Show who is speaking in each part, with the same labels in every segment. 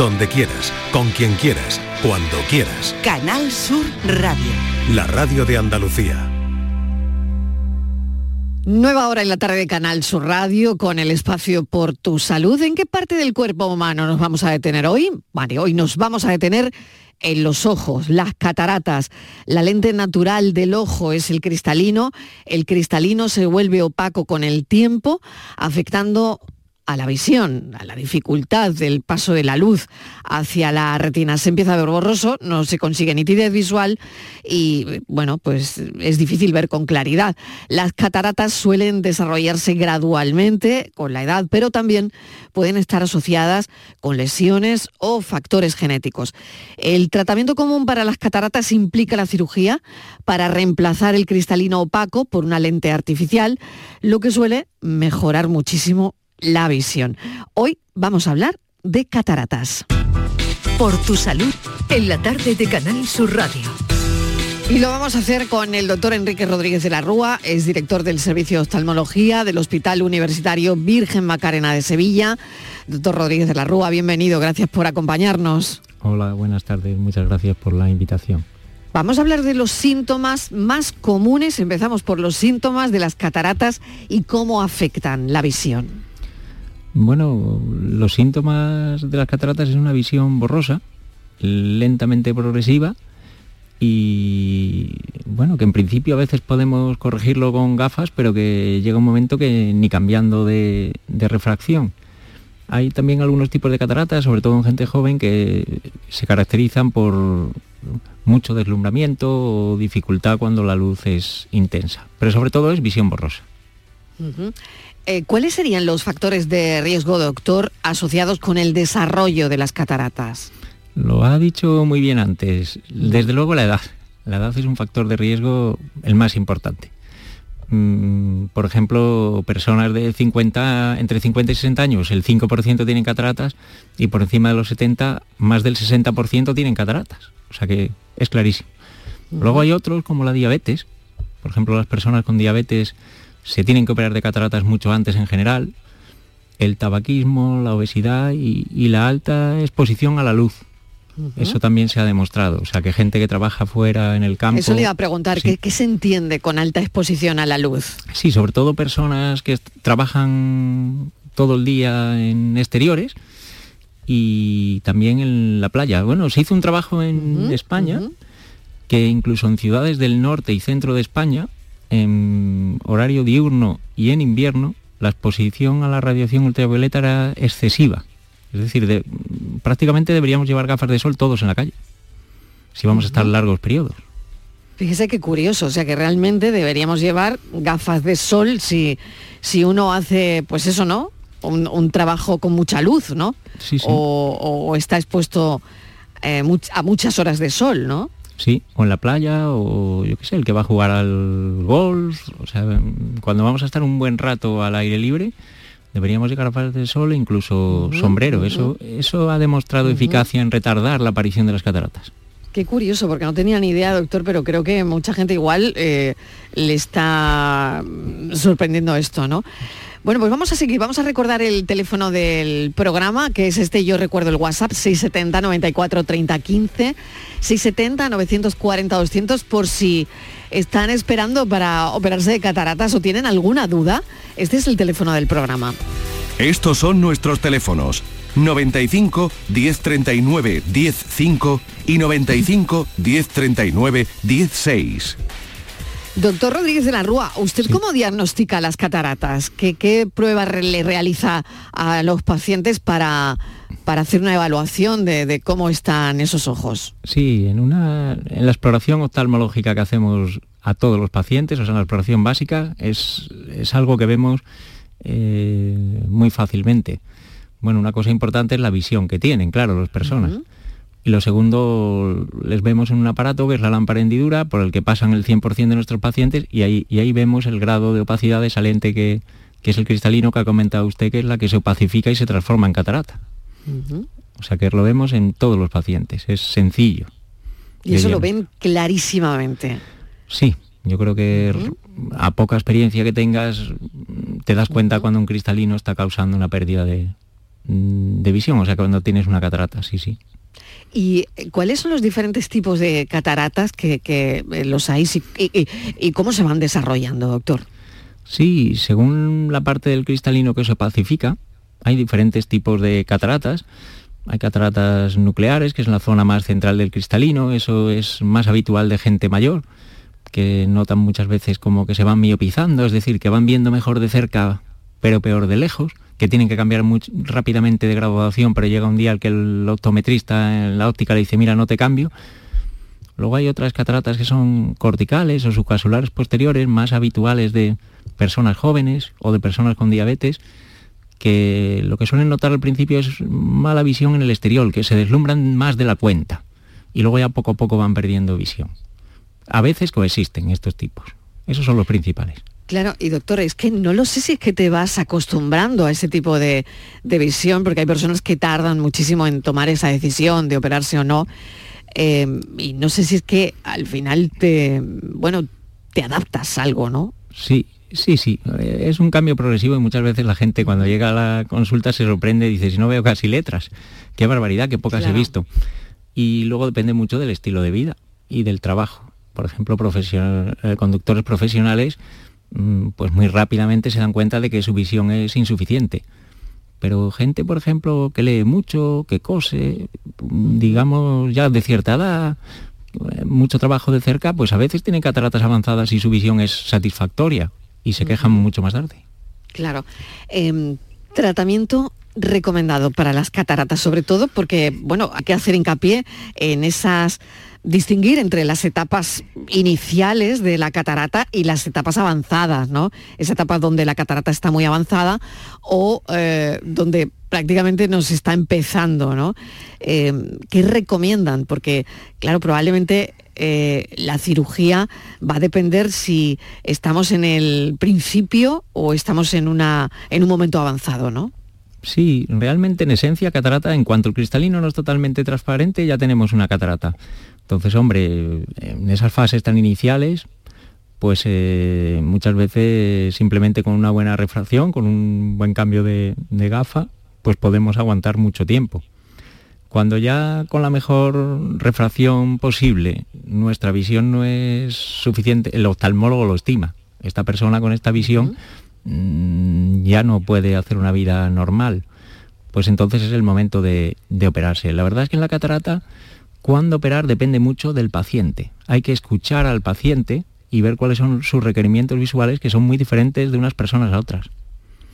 Speaker 1: donde quieras, con quien quieras, cuando quieras.
Speaker 2: Canal Sur Radio.
Speaker 1: La radio de Andalucía.
Speaker 3: Nueva hora en la tarde de Canal Sur Radio con el espacio por tu salud. ¿En qué parte del cuerpo humano nos vamos a detener hoy? Vale, hoy nos vamos a detener en los ojos, las cataratas. La lente natural del ojo es el cristalino. El cristalino se vuelve opaco con el tiempo, afectando a la visión, a la dificultad del paso de la luz hacia la retina. Se empieza a ver borroso, no se consigue nitidez visual y, bueno, pues es difícil ver con claridad. Las cataratas suelen desarrollarse gradualmente con la edad, pero también pueden estar asociadas con lesiones o factores genéticos. El tratamiento común para las cataratas implica la cirugía para reemplazar el cristalino opaco por una lente artificial, lo que suele mejorar muchísimo la visión. Hoy vamos a hablar de cataratas.
Speaker 2: Por tu salud, en la tarde de Canal Sur Radio.
Speaker 3: Y lo vamos a hacer con el doctor Enrique Rodríguez de la Rúa, es director del Servicio de Oftalmología del Hospital Universitario Virgen Macarena de Sevilla. Doctor Rodríguez de la Rúa, bienvenido, gracias por acompañarnos.
Speaker 4: Hola, buenas tardes, muchas gracias por la invitación.
Speaker 3: Vamos a hablar de los síntomas más comunes, empezamos por los síntomas de las cataratas y cómo afectan la visión.
Speaker 4: Bueno, los síntomas de las cataratas es una visión borrosa, lentamente progresiva y bueno, que en principio a veces podemos corregirlo con gafas, pero que llega un momento que ni cambiando de, refracción. Hay también algunos tipos de cataratas, sobre todo en gente joven, que se caracterizan por mucho deslumbramiento o dificultad cuando la luz es intensa, pero sobre todo es visión borrosa.
Speaker 3: Eh, ¿Cuáles serían los factores de riesgo, doctor, asociados con el desarrollo de las cataratas?
Speaker 4: Lo ha dicho muy bien antes. Desde luego la edad. La edad es un factor de riesgo el más importante. Mm, por ejemplo, personas de 50, entre 50 y 60 años, el 5% tienen cataratas y por encima de los 70, más del 60% tienen cataratas. O sea que es clarísimo. Luego hay otros como la diabetes. Por ejemplo, las personas con diabetes se tienen que operar de cataratas mucho antes en general, el tabaquismo, la obesidad y, la alta exposición a la luz. Eso también se ha demostrado. O sea, que gente que trabaja fuera en el campo...
Speaker 3: Eso le iba a preguntar, ¿qué, se entiende con alta exposición a la luz?
Speaker 4: Sí, sobre todo personas que trabajan todo el día en exteriores y también en la playa. Bueno, se hizo un trabajo en España que incluso en ciudades del norte y centro de España en horario diurno y en invierno, la exposición a la radiación ultravioleta era excesiva. Es decir, prácticamente deberíamos llevar gafas de sol todos en la calle, si vamos a estar largos periodos.
Speaker 3: Fíjese qué curioso, o sea que realmente deberíamos llevar gafas de sol si, si uno hace, pues eso, ¿no? Un, trabajo con mucha luz, ¿no?
Speaker 4: Sí, sí.
Speaker 3: O, está expuesto eh, a muchas horas de sol, ¿no?
Speaker 4: Sí, o en la playa, o yo qué sé, el que va a jugar al golf. O sea, cuando vamos a estar un buen rato al aire libre, deberíamos llegar a gafas de sol e incluso sombrero. Eso, eso ha demostrado eficacia en retardar la aparición de las cataratas.
Speaker 3: Qué curioso, porque no tenía ni idea, doctor, pero creo que mucha gente igual eh, le está sorprendiendo esto, ¿no? Bueno, pues vamos a seguir, vamos a recordar el teléfono del programa, que es este, yo recuerdo el WhatsApp, 670 94 30 15, 670 940 200, por si están esperando para operarse de cataratas o tienen alguna duda, este es el teléfono del programa.
Speaker 1: Estos son nuestros teléfonos. 95 1039 105 y 95 1039 16.
Speaker 3: Doctor Rodríguez de la Rúa, ¿usted cómo diagnostica las cataratas? ¿Qué, pruebas le realiza a los pacientes para, para hacer una evaluación de, cómo están esos ojos?
Speaker 4: Sí, en, una, en la exploración oftalmológica que hacemos a todos los pacientes, o sea, en la exploración básica, es, algo que vemos eh, muy fácilmente. Bueno, una cosa importante es la visión que tienen, claro, las personas. Y lo segundo, les vemos en un aparato que es la lámpara hendidura, por el que pasan el 100% de nuestros pacientes, y ahí, y ahí vemos el grado de opacidad de esa lente que, es el cristalino que ha comentado usted, que es la que se opacifica y se transforma en catarata. O sea que lo vemos en todos los pacientes, es sencillo.
Speaker 3: Y eso lo ven clarísimamente.
Speaker 4: Sí, yo creo que a poca experiencia que tengas, te das cuenta cuando un cristalino está causando una pérdida de, mm, de visión, o sea, cuando tienes una catarata, sí, sí.
Speaker 3: ¿Y cuáles son los diferentes tipos de cataratas que, eh, los hay y, cómo se van desarrollando, doctor?
Speaker 4: Sí, según la parte del cristalino que se pacifica, hay diferentes tipos de cataratas. Hay cataratas nucleares, que es la zona más central del cristalino, eso es más habitual de gente mayor, que notan muchas veces como que se van miopizando, es decir, que van viendo mejor de cerca, pero peor de lejos que tienen que cambiar muy rápidamente de graduación, pero llega un día al que el optometrista en la óptica le dice, mira, no te cambio. Luego hay otras cataratas que son corticales o subcasulares posteriores, más habituales de personas jóvenes o de personas con diabetes, que lo que suelen notar al principio es mala visión en el exterior, que se deslumbran más de la cuenta y luego ya poco a poco van perdiendo visión. A veces coexisten estos tipos. Esos son los principales.
Speaker 3: Claro, y doctora, es que no lo sé si es que te vas acostumbrando a ese tipo de, visión, porque hay personas que tardan muchísimo en tomar esa decisión de operarse o no. Eh, y no sé si es que al final te, bueno, te adaptas algo, ¿no?
Speaker 4: Sí, sí, sí. Es un cambio progresivo y muchas veces la gente cuando llega a la consulta se sorprende y dice, si no veo casi letras, qué barbaridad, qué pocas he visto. Y luego depende mucho del estilo de vida y del trabajo. Por ejemplo, eh, conductores profesionales pues muy rápidamente se dan cuenta de que su visión es insuficiente. Pero gente, por ejemplo, que lee mucho, que cose, digamos ya de cierta edad, eh, mucho trabajo de cerca, pues a veces tienen cataratas avanzadas y su visión es satisfactoria y se quejan mucho más tarde.
Speaker 3: Claro. Em, tratamiento recomendado para las cataratas, sobre todo porque, bueno, hay que hacer hincapié en esas distinguir entre las etapas iniciales de la catarata y las etapas avanzadas, ¿no? Esa etapa donde la catarata está muy avanzada o eh, donde prácticamente nos está empezando, ¿no? Eh, ¿Qué recomiendan? Porque, claro, probablemente eh, la cirugía va a depender si estamos en el principio o estamos en, una, en un momento avanzado, ¿no?
Speaker 4: Sí, realmente en esencia catarata, en cuanto el cristalino no es totalmente transparente, ya tenemos una catarata. Entonces, hombre, en esas fases tan iniciales, pues eh, muchas veces simplemente con una buena refracción, con un buen cambio de, gafa, pues podemos aguantar mucho tiempo. Cuando ya con la mejor refracción posible nuestra visión no es suficiente, el oftalmólogo lo estima. Esta persona con esta visión mm, ya no puede hacer una vida normal. Pues entonces es el momento de, de operarse. La verdad es que en la catarata cuándo operar depende mucho del paciente. Hay que escuchar al paciente y ver cuáles son sus requerimientos visuales que son muy diferentes de unas personas a otras.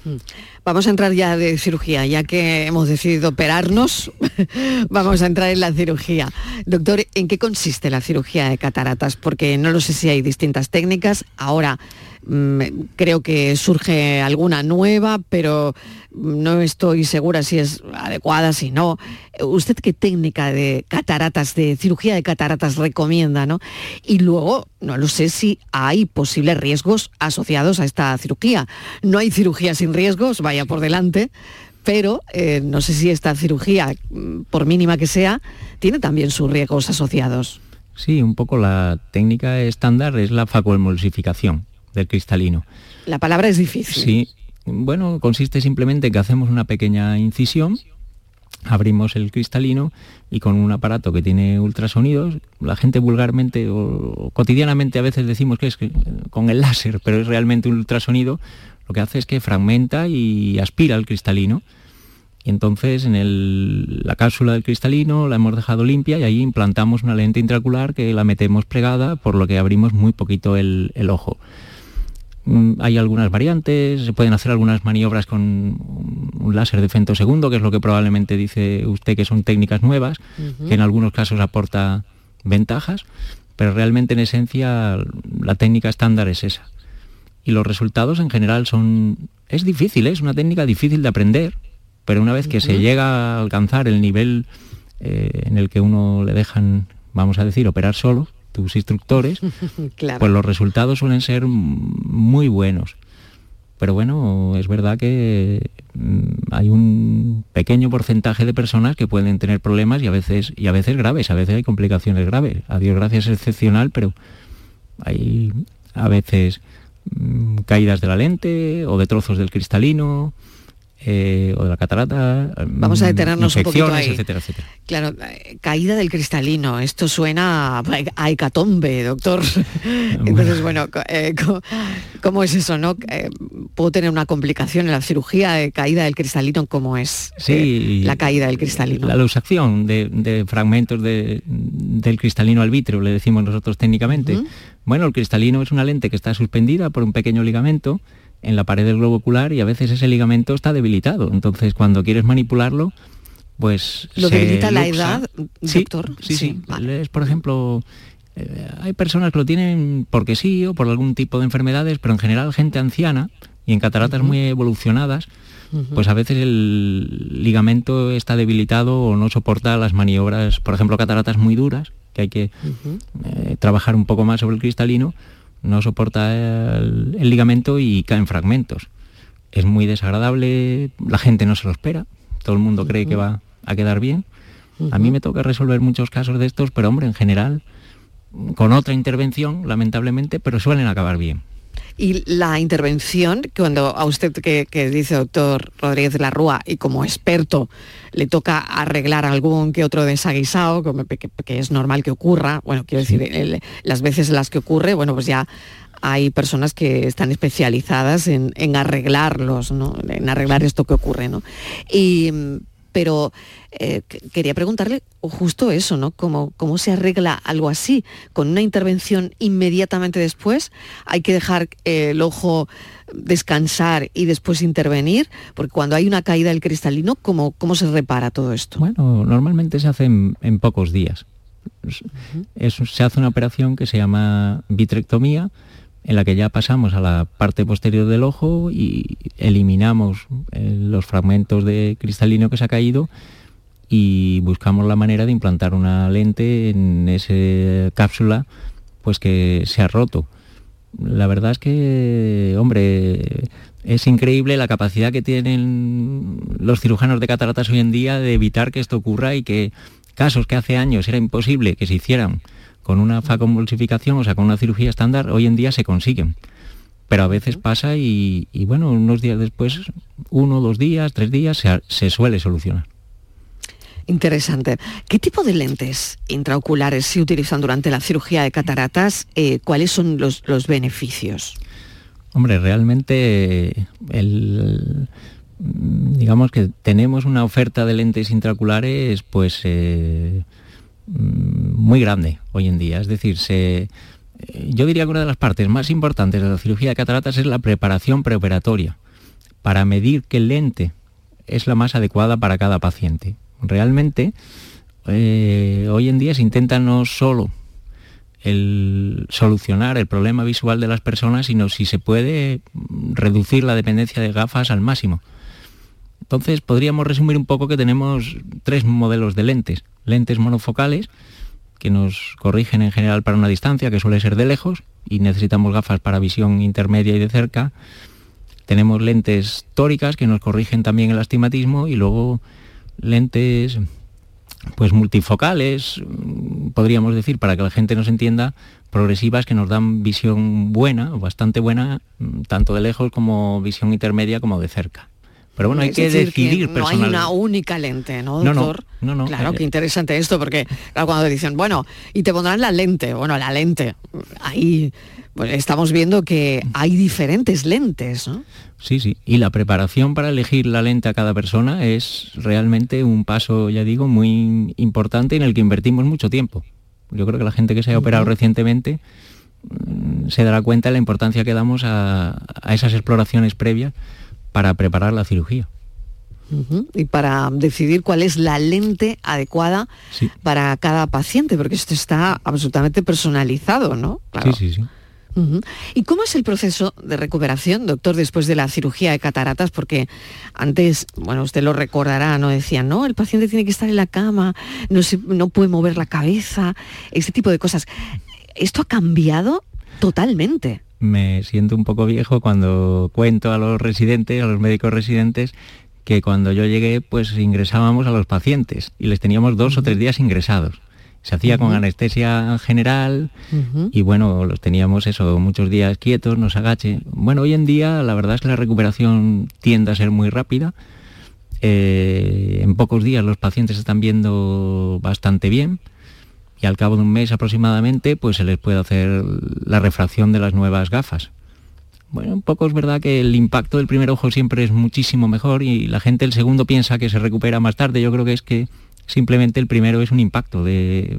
Speaker 3: Mm. Vamos a entrar ya de cirugía, ya que hemos decidido operarnos, vamos a entrar en la cirugía. Doctor, ¿en qué consiste la cirugía de cataratas? Porque no lo sé si hay distintas técnicas. Ahora creo que surge alguna nueva, pero no estoy segura si es adecuada, si no. ¿Usted qué técnica de cataratas, de cirugía de cataratas recomienda? ¿no? Y luego, no lo sé si hay posibles riesgos asociados a esta cirugía. No hay cirugía sin riesgos, vaya por delante, pero eh, no sé si esta cirugía, mm, por mínima que sea, tiene también sus riesgos asociados.
Speaker 4: Sí, un poco la técnica estándar es la facoemulsificación del cristalino.
Speaker 3: La palabra es difícil.
Speaker 4: Sí, bueno, consiste simplemente en que hacemos una pequeña incisión, abrimos el cristalino y con un aparato que tiene ultrasonidos, la gente vulgarmente o cotidianamente a veces decimos que es con el láser, pero es realmente un ultrasonido, lo que hace es que fragmenta y aspira el cristalino. Y entonces en la cápsula del cristalino la hemos dejado limpia y ahí implantamos una lente intraocular que la metemos plegada, por lo que abrimos muy poquito el ojo. Mm, hay algunas variantes, se pueden hacer algunas maniobras con un láser de femtosegundo, que es lo que probablemente dice usted que son técnicas nuevas, que en algunos casos aporta ventajas, pero realmente en esencia la técnica estándar es esa. Y los resultados en general son... Es difícil, ¿eh? es una técnica difícil de aprender, pero una vez que se llega a alcanzar el nivel eh, en el que uno le dejan, vamos a decir, operar solo, tus instructores, pues los resultados suelen ser muy buenos. Pero bueno, es verdad que mm, hay un pequeño porcentaje de personas que pueden tener problemas y a veces, y a veces graves, a veces hay complicaciones graves. A Dios gracias es excepcional, pero hay a veces mm, caídas de la lente o de trozos del cristalino, eh, o de la catarata,
Speaker 3: vamos a detenernos un poquito ahí.
Speaker 4: etcétera, etcétera.
Speaker 3: Claro, eh, caída del cristalino, esto suena a hecatombe, doctor. Entonces, bueno, eh, ¿cómo, es eso, no? ¿Puedo tener una complicación en la cirugía de caída del cristalino? ¿Cómo es
Speaker 4: sí,
Speaker 3: la caída del cristalino?
Speaker 4: La luxación de, fragmentos del cristalino al vítreo, le decimos nosotros técnicamente. Bueno, el cristalino es una lente que está suspendida por un pequeño ligamento en la pared del globo ocular y a veces ese ligamento está debilitado. Entonces, cuando quieres manipularlo, pues...
Speaker 3: ¿Lo debilita la edad, doctor?
Speaker 4: Sí, sí. Es, por ejemplo, eh, hay personas que lo tienen porque sí o por algún tipo de enfermedades, pero en general gente anciana y en cataratas muy evolucionadas, pues a veces el ligamento está debilitado o no soporta las maniobras, por ejemplo, cataratas muy duras, que hay que eh, trabajar un poco más sobre el cristalino, no soporta el, ligamento y caen fragmentos. Es muy desagradable, la gente no se lo espera, todo el mundo cree que va a quedar bien. A mí me toca resolver muchos casos de estos, pero hombre, en general, con otra intervención, lamentablemente, pero suelen acabar bien.
Speaker 3: Y la intervención, cuando a usted que, dice doctor Rodríguez de la Rúa y como experto le toca arreglar algún que otro desaguisado, que, que es normal que ocurra, bueno, quiero decir, las veces en las que ocurre, bueno, pues ya hay personas que están especializadas en, en arreglarlos, ¿no? en arreglar esto que ocurre. ¿no? Y, pero eh, quería preguntarle justo eso, ¿no? ¿Cómo, ¿Cómo se arregla algo así? ¿Con una intervención inmediatamente después? ¿Hay que dejar eh, el ojo descansar y después intervenir? Porque cuando hay una caída del cristalino, ¿cómo, cómo se repara todo esto?
Speaker 4: Bueno, normalmente se hace en, pocos días. se hace una operación que se llama vitrectomía, en la que ya pasamos a la parte posterior del ojo y eliminamos eh, los fragmentos de cristalino que se ha caído y buscamos la manera de implantar una lente en esa cápsula pues que se ha roto. La verdad es que, hombre, es increíble la capacidad que tienen los cirujanos de cataratas hoy en día de evitar que esto ocurra y que casos que hace años era imposible que se hicieran con una faconvulsificación, o sea, con una cirugía estándar, hoy en día se consiguen. Pero a veces pasa y, bueno, unos días después, uno, dos días, tres días, se, suele solucionar.
Speaker 3: Interesante. ¿Qué tipo de lentes intraoculares se utilizan durante la cirugía de cataratas? Eh, ¿Cuáles son los, beneficios?
Speaker 4: Hombre, realmente digamos que tenemos una oferta de lentes intraoculares pues eh, muy grande hoy en día. Es decir, se, eh, yo diría que una de las partes más importantes de la cirugía de cataratas es la preparación preoperatoria, para medir qué lente es la más adecuada para cada paciente. Realmente, eh, hoy en día se intenta no solo el solucionar el problema visual de las personas, sino si se puede mm, reducir la dependencia de gafas al máximo. Entonces podríamos resumir un poco que tenemos tres modelos de lentes. Lentes monofocales, que nos corrigen en general para una distancia, que suele ser de lejos, y necesitamos gafas para visión intermedia y de cerca. Tenemos lentes tóricas, que nos corrigen también el astigmatismo, y luego lentes pues multifocales, podríamos decir, para que la gente nos entienda, progresivas que nos dan visión buena, bastante buena, tanto de lejos como visión intermedia como de cerca. Pero bueno, hay que decidir
Speaker 3: No hay una única lente, ¿no, doctor?
Speaker 4: No, no,
Speaker 3: Claro, qué interesante esto, porque cuando dicen, bueno, y te pondrán la lente, bueno, la lente, ahí estamos viendo que hay diferentes lentes, ¿no?
Speaker 4: Sí, sí. Y la preparación para elegir la lente a cada persona es realmente un paso, ya digo, muy importante en el que invertimos mucho tiempo. Yo creo que la gente que se ha operado recientemente mm, se dará cuenta de la importancia que damos a esas exploraciones previas para preparar la cirugía.
Speaker 3: Y para decidir cuál es la lente adecuada para cada paciente, porque esto está absolutamente personalizado, ¿no?
Speaker 4: Sí, sí, sí.
Speaker 3: ¿Y cómo es el proceso de recuperación, doctor, después de la cirugía de cataratas? Porque antes, bueno, usted lo recordará, no decían, no, el paciente tiene que estar en la cama, no, no puede mover la cabeza, ese tipo de cosas. ¿Esto ha cambiado totalmente?
Speaker 4: Me siento un poco viejo cuando cuento a los residentes, a los médicos residentes, que cuando yo llegué pues ingresábamos a los pacientes y les teníamos dos o tres días ingresados. Se hacía con anestesia general y bueno, los teníamos eso, muchos días quietos, nos agache. Bueno, hoy en día la verdad es que la recuperación tiende a ser muy rápida. Eh, en pocos días los pacientes están viendo bastante bien al cabo de un mes aproximadamente pues se les puede hacer la refracción de las nuevas gafas. Bueno, un poco es verdad que el impacto del primer ojo siempre es muchísimo mejor y la gente el segundo piensa que se recupera más tarde. Yo creo que es que simplemente el primero es un impacto de,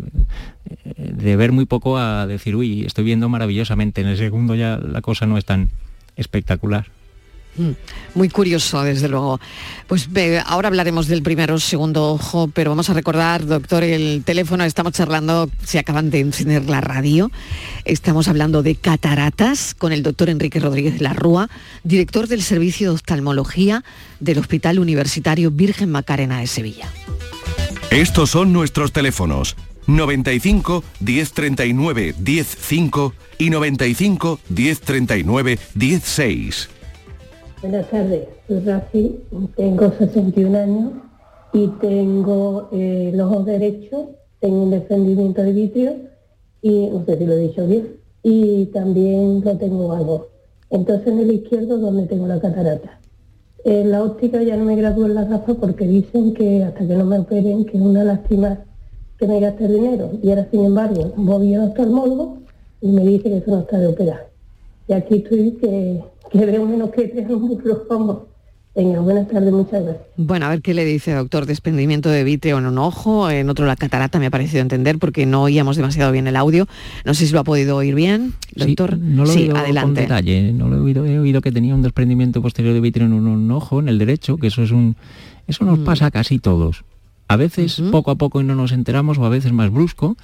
Speaker 4: de ver muy poco a decir, uy, estoy viendo maravillosamente. En el segundo ya la cosa no es tan espectacular.
Speaker 3: Mm, muy curioso, desde luego. Pues ahora hablaremos del primero segundo ojo, pero vamos a recordar, doctor, el teléfono, estamos charlando, se acaban de encender la radio, estamos hablando de cataratas con el doctor Enrique Rodríguez de la Rúa, director del Servicio de Oftalmología del Hospital Universitario Virgen Macarena de Sevilla.
Speaker 1: Estos son nuestros teléfonos. 95 1039 105 y 95 1039 16.
Speaker 5: Buenas tardes, soy Rafi, tengo 61 años y tengo eh, los ojos derechos, tengo un desprendimiento de vitrio y no sé si lo he dicho bien, y también lo tengo algo. Entonces en el izquierdo donde tengo la catarata. En la óptica ya no me gradúo en la gafas porque dicen que hasta que no me operen que es una lástima que me gaste dinero. Y ahora sin embargo voy al oftalmólogo y me dice que eso no está de operar. Y aquí estoy que que veo menos que triángulos como. Venga, buenas tardes, muchas gracias.
Speaker 3: Bueno, a ver qué le dice, doctor. Desprendimiento de vítreo en un ojo, en otro la catarata, me ha parecido entender, porque no oíamos demasiado bien el audio. No sé si lo ha podido oír bien, doctor.
Speaker 4: Sí, no lo he oído adelante. Con detalle. No lo he oído. He oído que tenía un desprendimiento posterior de vítreo en un, ojo, en el derecho, que eso es un... Eso nos mm. pasa a casi todos. A veces poco a poco y no nos enteramos, o a veces más brusco.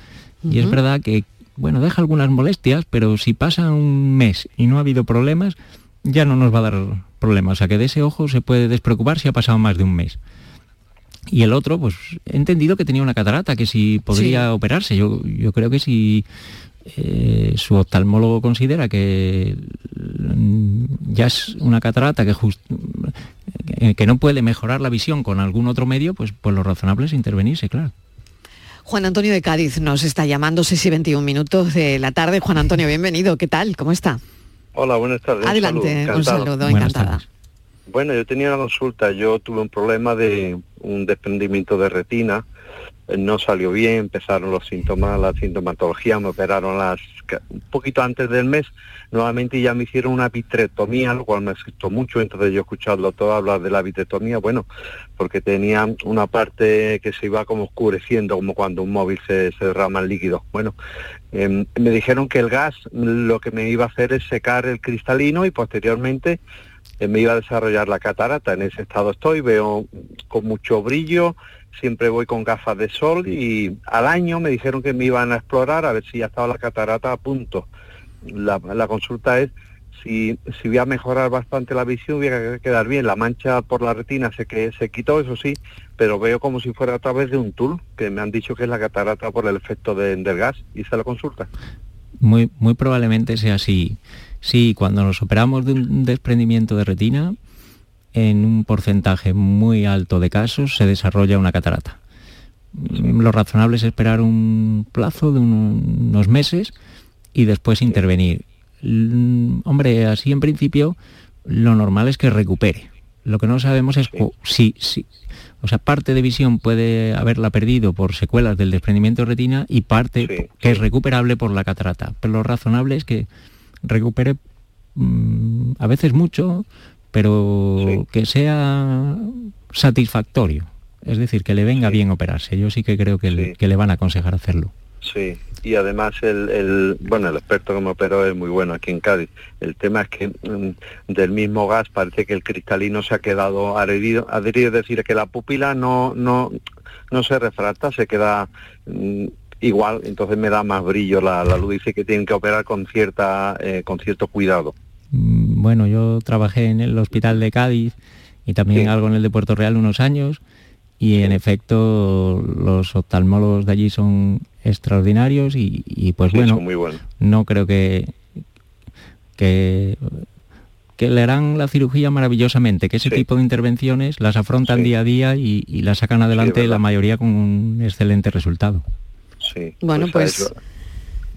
Speaker 4: Y es verdad que, bueno, deja algunas molestias, pero si pasa un mes y no ha habido problemas, ya no nos va a dar problemas. O sea que de ese ojo se puede despreocupar si ha pasado más de un mes. Y el otro, pues he entendido que tenía una catarata, que si podría operarse. Yo, yo creo que si eh, su oftalmólogo considera que ya es una catarata que, que no puede mejorar la visión con algún otro medio, pues, pues lo razonable es intervenirse, claro.
Speaker 3: Juan Antonio de Cádiz nos está llamando 6 y 21 minutos de la tarde. Juan Antonio, bienvenido. ¿Qué tal? ¿Cómo está?
Speaker 6: Hola, buenas tardes.
Speaker 3: Adelante, un saludo, encantada.
Speaker 6: Bueno, yo tenía una consulta, yo tuve un problema de un desprendimiento de retina, no salió bien, empezaron los síntomas, la sintomatología, me operaron las un poquito antes del mes, nuevamente ya me hicieron una vitrectomía, lo cual me asustó mucho, entonces yo he escuchado todo hablar de la vitrectomía, bueno, porque tenía una parte que se iba como oscureciendo, como cuando un móvil se, se derrama el líquido. Bueno, em, me dijeron que el gas lo que me iba a hacer es secar el cristalino y posteriormente eh, me iba a desarrollar la catarata. En ese estado estoy, veo con mucho brillo, siempre voy con gafas de sol y al año me dijeron que me iban a explorar a ver si ya estaba la catarata a punto. La, la consulta es si, si voy a mejorar bastante la visión, voy a quedar bien. La mancha por la retina se, que, se quitó, eso sí, pero veo como si fuera a través de un tul, que me han dicho que es la catarata por el efecto del gas. ¿Y esa la consulta?
Speaker 4: Muy, muy probablemente sea así. Sí, cuando nos operamos de un desprendimiento de retina, en un porcentaje muy alto de casos se desarrolla una catarata. Lo razonable es esperar un plazo de unos meses y después intervenir. Hombre, así en principio lo normal es que recupere. Lo que no sabemos es si, si, o sea, parte de visión puede haberla perdido por secuelas del desprendimiento de retina y parte que es recuperable por la catarata. Pero lo razonable es que recupere mm, a veces mucho, pero que sea satisfactorio. Es decir, que le venga bien operarse. Yo sí que creo que, le, que le van a aconsejar hacerlo.
Speaker 6: Sí, y además el, bueno el experto que me operó es muy bueno aquí en Cádiz. El tema es que mm, del mismo gas parece que el cristalino se ha quedado adherido, adherido es decir, que la pupila no, no, no se refracta, se queda mm, igual, entonces me da más brillo la, luz. Dice que tienen que operar con cierta, eh, con cierto cuidado.
Speaker 4: Mm, bueno, yo trabajé en el hospital de Cádiz y también algo en el de Puerto Real unos años y en efecto los oftalmólogos de allí son extraordinarios y, pues bueno, no creo que, que, que le harán la cirugía maravillosamente, que ese tipo de intervenciones las afrontan día a día y, las sacan adelante la mayoría con un excelente resultado.
Speaker 6: Sí,
Speaker 3: bueno, pues... pues,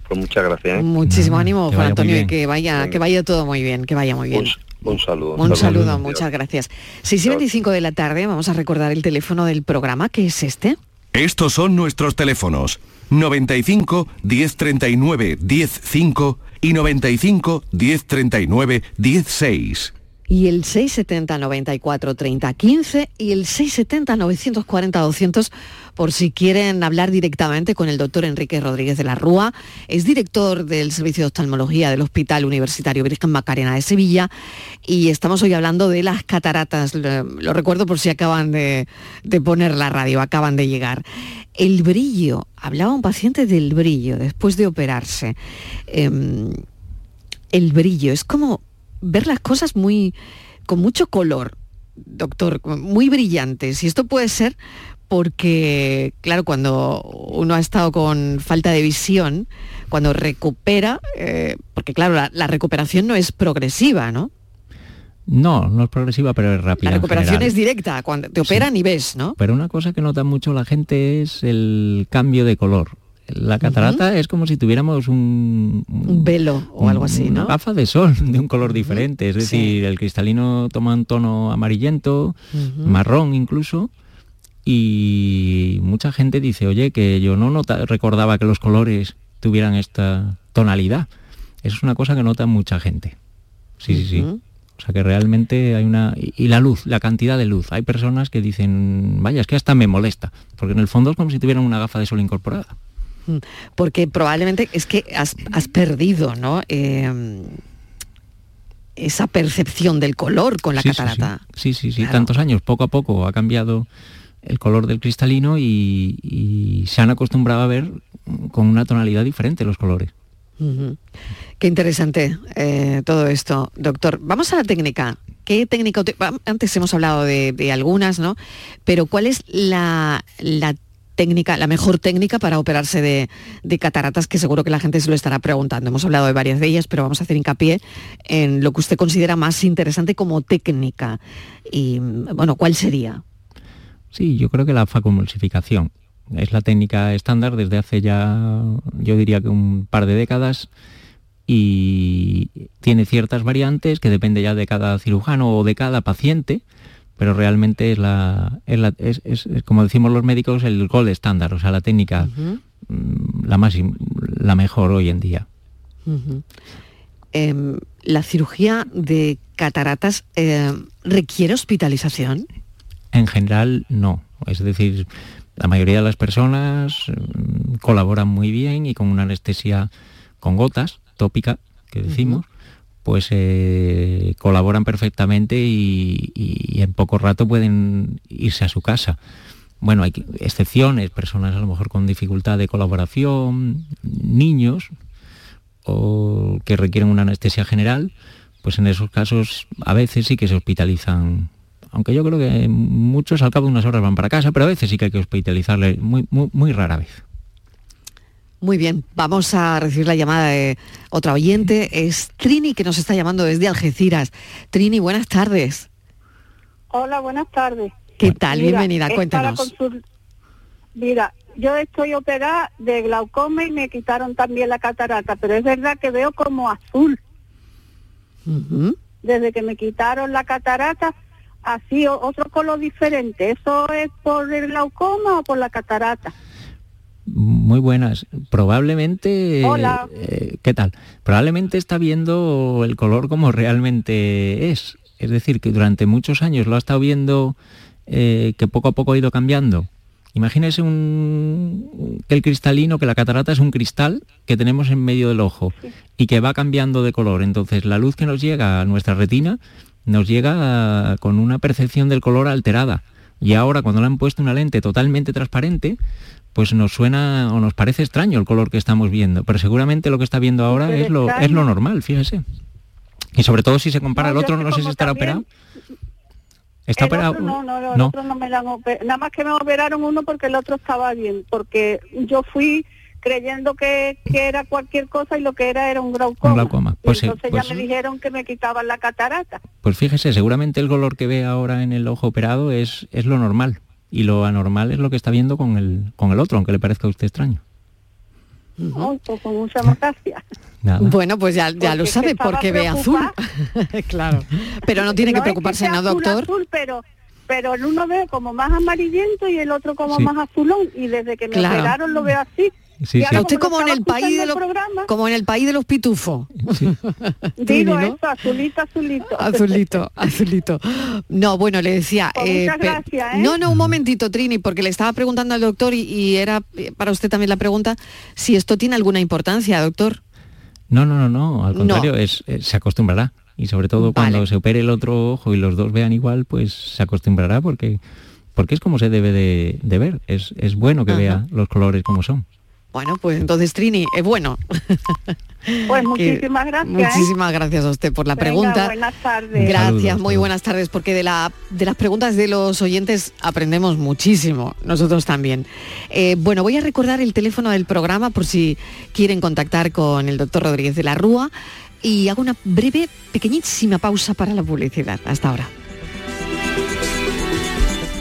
Speaker 6: pues muchas gracias. ¿eh?
Speaker 3: Muchísimo ánimo, Juan Antonio, y que vaya, que vaya todo muy bien, que vaya muy bien.
Speaker 6: Un saludo.
Speaker 3: Un saludo, muchas gracias. 6 y 25 de la tarde, vamos a recordar el teléfono del programa, que es este.
Speaker 1: Estos son nuestros teléfonos. 95 1039 105 y 95 1039 16
Speaker 3: y el 670 94 30 15 y el 670 940 200 por si quieren hablar directamente con el doctor Enrique Rodríguez de la Rúa. Es director del Servicio de Oftalmología del Hospital Universitario Virgen Macarena de Sevilla y estamos hoy hablando de las cataratas. Lo, recuerdo por si acaban de, poner la radio, acaban de llegar. El brillo, hablaba un paciente del brillo después de operarse. Em, el brillo es como ver las cosas muy, con mucho color, doctor, muy brillantes. Y esto puede ser porque, claro, cuando uno ha estado con falta de visión, cuando recupera, eh, porque claro, la, recuperación no es progresiva, ¿no?
Speaker 4: No, no es progresiva, pero es rápida.
Speaker 3: La recuperación es directa, cuando te operan y ves, ¿no?
Speaker 4: Pero una cosa que nota mucho la gente es el cambio de color. La catarata es como si tuviéramos un,
Speaker 3: un velo o algo así, ¿no?
Speaker 4: Una gafa de sol de un color diferente, es decir, el cristalino toma un tono amarillento, marrón incluso, y mucha gente dice, oye, que yo no recordaba que los colores tuvieran esta tonalidad. Eso es una cosa que nota mucha gente. Sí, sí, sí. O sea que realmente hay una... Y la luz, la cantidad de luz. Hay personas que dicen, vaya, es que hasta me molesta, porque en el fondo es como si tuvieran una gafa de sol incorporada.
Speaker 3: Mm, porque probablemente es que has, perdido, ¿no? Em, esa percepción del color con la catarata.
Speaker 4: Sí, sí, sí, tantos años, poco a poco ha cambiado el color del cristalino y, se han acostumbrado a ver con una tonalidad diferente los colores.
Speaker 3: Qué interesante eh, todo esto, doctor. Vamos a la técnica. ¿Qué técnica? Antes hemos hablado de, algunas, ¿no? Pero ¿cuál es la, la técnica, la mejor técnica para operarse de, cataratas, que seguro que la gente se lo estará preguntando. Hemos hablado de varias de ellas, pero vamos a hacer hincapié en lo que usted considera más interesante como técnica. Y bueno, ¿cuál sería?
Speaker 4: Sí, yo creo que la facomulsificación es la técnica estándar desde hace ya, yo diría que un par de décadas y tiene ciertas variantes que depende ya de cada cirujano o de cada paciente pero realmente es la, es, como decimos los médicos, el gold estándar, o sea, la técnica mm, la más la mejor hoy en día.
Speaker 3: Em, ¿La cirugía de cataratas eh, requiere hospitalización?
Speaker 4: En general no. Es decir, la mayoría de las personas mm, colaboran muy bien y con una anestesia con gotas tópica, que decimos, pues eh, colaboran perfectamente y, en poco rato pueden irse a su casa. Bueno, hay excepciones, personas a lo mejor con dificultad de colaboración, niños o que requieren una anestesia general, pues en esos casos a veces sí que se hospitalizan. Aunque yo creo que muchos al cabo de unas horas van para casa, pero a veces sí que hay que hospitalizarle muy, muy, muy rara vez.
Speaker 3: Muy bien, vamos a recibir la llamada de otra oyente. Es Trini que nos está llamando desde Algeciras. Trini, buenas tardes.
Speaker 7: Hola, buenas tardes.
Speaker 3: ¿Qué tal? Bienvenida, cuéntanos.
Speaker 7: Mira, yo estoy operada de glaucoma y me quitaron también la catarata, pero es verdad que veo como azul. Desde que me quitaron la catarata, así otro color diferente. ¿Eso es por el glaucoma o por la catarata?
Speaker 4: Muy buenas. Probablemente...
Speaker 7: Hola.
Speaker 4: Eh, ¿Qué tal? Probablemente está viendo el color como realmente es. Es decir, que durante muchos años lo ha estado viendo eh, que poco a poco ha ido cambiando. Imagínese un, que el cristalino, que la catarata es un cristal que tenemos en medio del ojo y que va cambiando de color. Entonces la luz que nos llega a nuestra retina nos llega con una percepción del color alterada. Y ahora cuando le han puesto una lente totalmente transparente, pues nos suena o nos parece extraño el color que estamos viendo, pero seguramente lo que está viendo ahora es lo, es lo normal, fíjese. Y sobre todo si se compara al otro, no sé si estará operado.
Speaker 7: ¿Está operado? no, no, no, el otro no me lo han Nada más que me operaron uno porque el otro estaba bien, porque yo fui creyendo que, era cualquier cosa y lo que era era un glaucoma. Un glaucoma. Pues, entonces ya pues me dijeron que me quitaban la catarata.
Speaker 4: Pues fíjese, seguramente el color que ve ahora en el ojo operado es, es lo normal y lo anormal es lo que está viendo con el, con el otro, aunque le parezca a usted extraño.
Speaker 7: pues con mucha más gracias.
Speaker 3: Bueno, pues ya, ya lo sabe porque ve azul. claro. Pero no tiene que preocuparse, ¿no, doctor?
Speaker 7: Azul, pero pero el uno ve como más amarillento y el otro como más azulón y desde que me operaron lo veo así.
Speaker 3: Sí, sí. Usted como en el país de los como en el país de los pitufos.
Speaker 7: Digo eso, azulito, azulito.
Speaker 3: Azulito, azulito. No, bueno, le decía.
Speaker 7: Pues eh, muchas gracias, ¿eh?
Speaker 3: No, no, un momentito, Trini, porque le estaba preguntando al doctor y, era para usted también la pregunta si esto tiene alguna importancia, doctor.
Speaker 4: No, no, no, no. Al contrario, Es, se acostumbrará y sobre todo cuando se opere el otro ojo y los dos vean igual, pues se acostumbrará porque porque es como se debe de, ver. Es, es bueno que vea los colores como son.
Speaker 3: Bueno, pues entonces Trini, es bueno.
Speaker 7: Pues muchísimas gracias.
Speaker 3: ¿eh? Muchísimas gracias a usted por la pregunta.
Speaker 7: Buenas tardes.
Speaker 3: Gracias, muy buenas tardes, porque de, la, de las preguntas de los oyentes aprendemos muchísimo, nosotros también. Eh, bueno, voy a recordar el teléfono del programa por si quieren contactar con el doctor Rodríguez de la Rúa y hago una breve, pequeñísima pausa para la publicidad. Hasta ahora.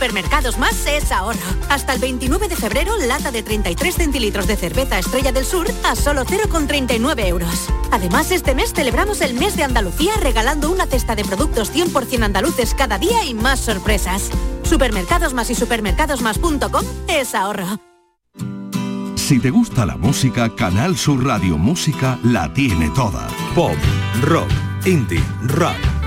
Speaker 8: Supermercados Más es ahorro. Hasta el 29 de febrero, lata de 33 centilitros de cerveza Estrella del Sur a solo 0,39 euros. Además, este mes celebramos el mes de Andalucía regalando una cesta de productos 100% andaluces cada día y más sorpresas. Supermercados Más y supermercadosmás.com es ahorro.
Speaker 1: Si te gusta la música, Canal Sur Radio Música la tiene toda. Pop, rock, indie, rap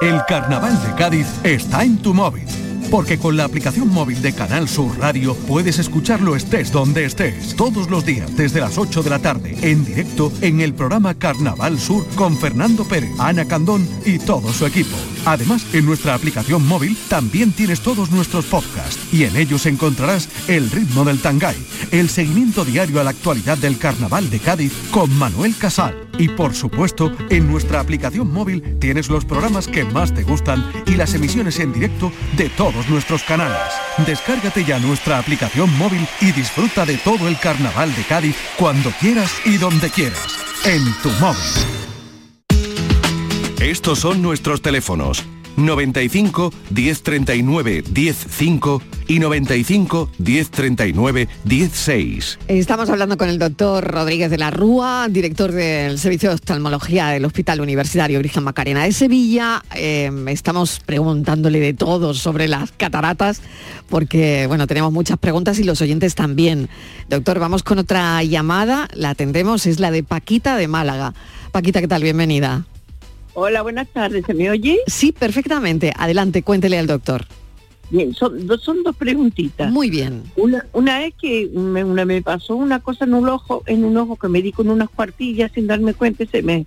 Speaker 1: El Carnaval de Cádiz está en tu móvil. Porque con la aplicación móvil de Canal Sur Radio puedes escucharlo estés donde estés, todos los días desde las 8 de la tarde, en directo en el programa Carnaval Sur con Fernando Pérez, Ana Candón y todo su equipo. Además, en nuestra aplicación móvil también tienes todos nuestros podcasts y en ellos encontrarás el ritmo del tangay, el seguimiento diario a la actualidad del Carnaval de Cádiz con Manuel Casal. Y por supuesto, en nuestra aplicación móvil tienes los programas que más te gustan y las emisiones en directo de todos nuestros canales. Descárgate ya nuestra aplicación móvil y disfruta de todo el Carnaval de Cádiz cuando quieras y donde quieras. En tu móvil. Estos son nuestros teléfonos 95 1039 105 y 95 1039 16.
Speaker 3: Estamos hablando con el doctor Rodríguez de la Rúa, director del Servicio de Oftalmología del Hospital Universitario Virgen Macarena de Sevilla. Eh, estamos preguntándole de todo sobre las cataratas, porque bueno, tenemos muchas preguntas y los oyentes también. Doctor, vamos con otra llamada, la atendemos, es la de Paquita de Málaga. Paquita, ¿qué tal? Bienvenida.
Speaker 9: Hola, buenas tardes. ¿Se me oye?
Speaker 3: Sí, perfectamente. Adelante, cuéntele al doctor.
Speaker 9: Bien, son, dos, son dos preguntitas.
Speaker 3: Muy bien.
Speaker 9: Una, una es que me, una, me pasó una cosa en un ojo, en un ojo que me di con unas cuartillas sin darme cuenta, se me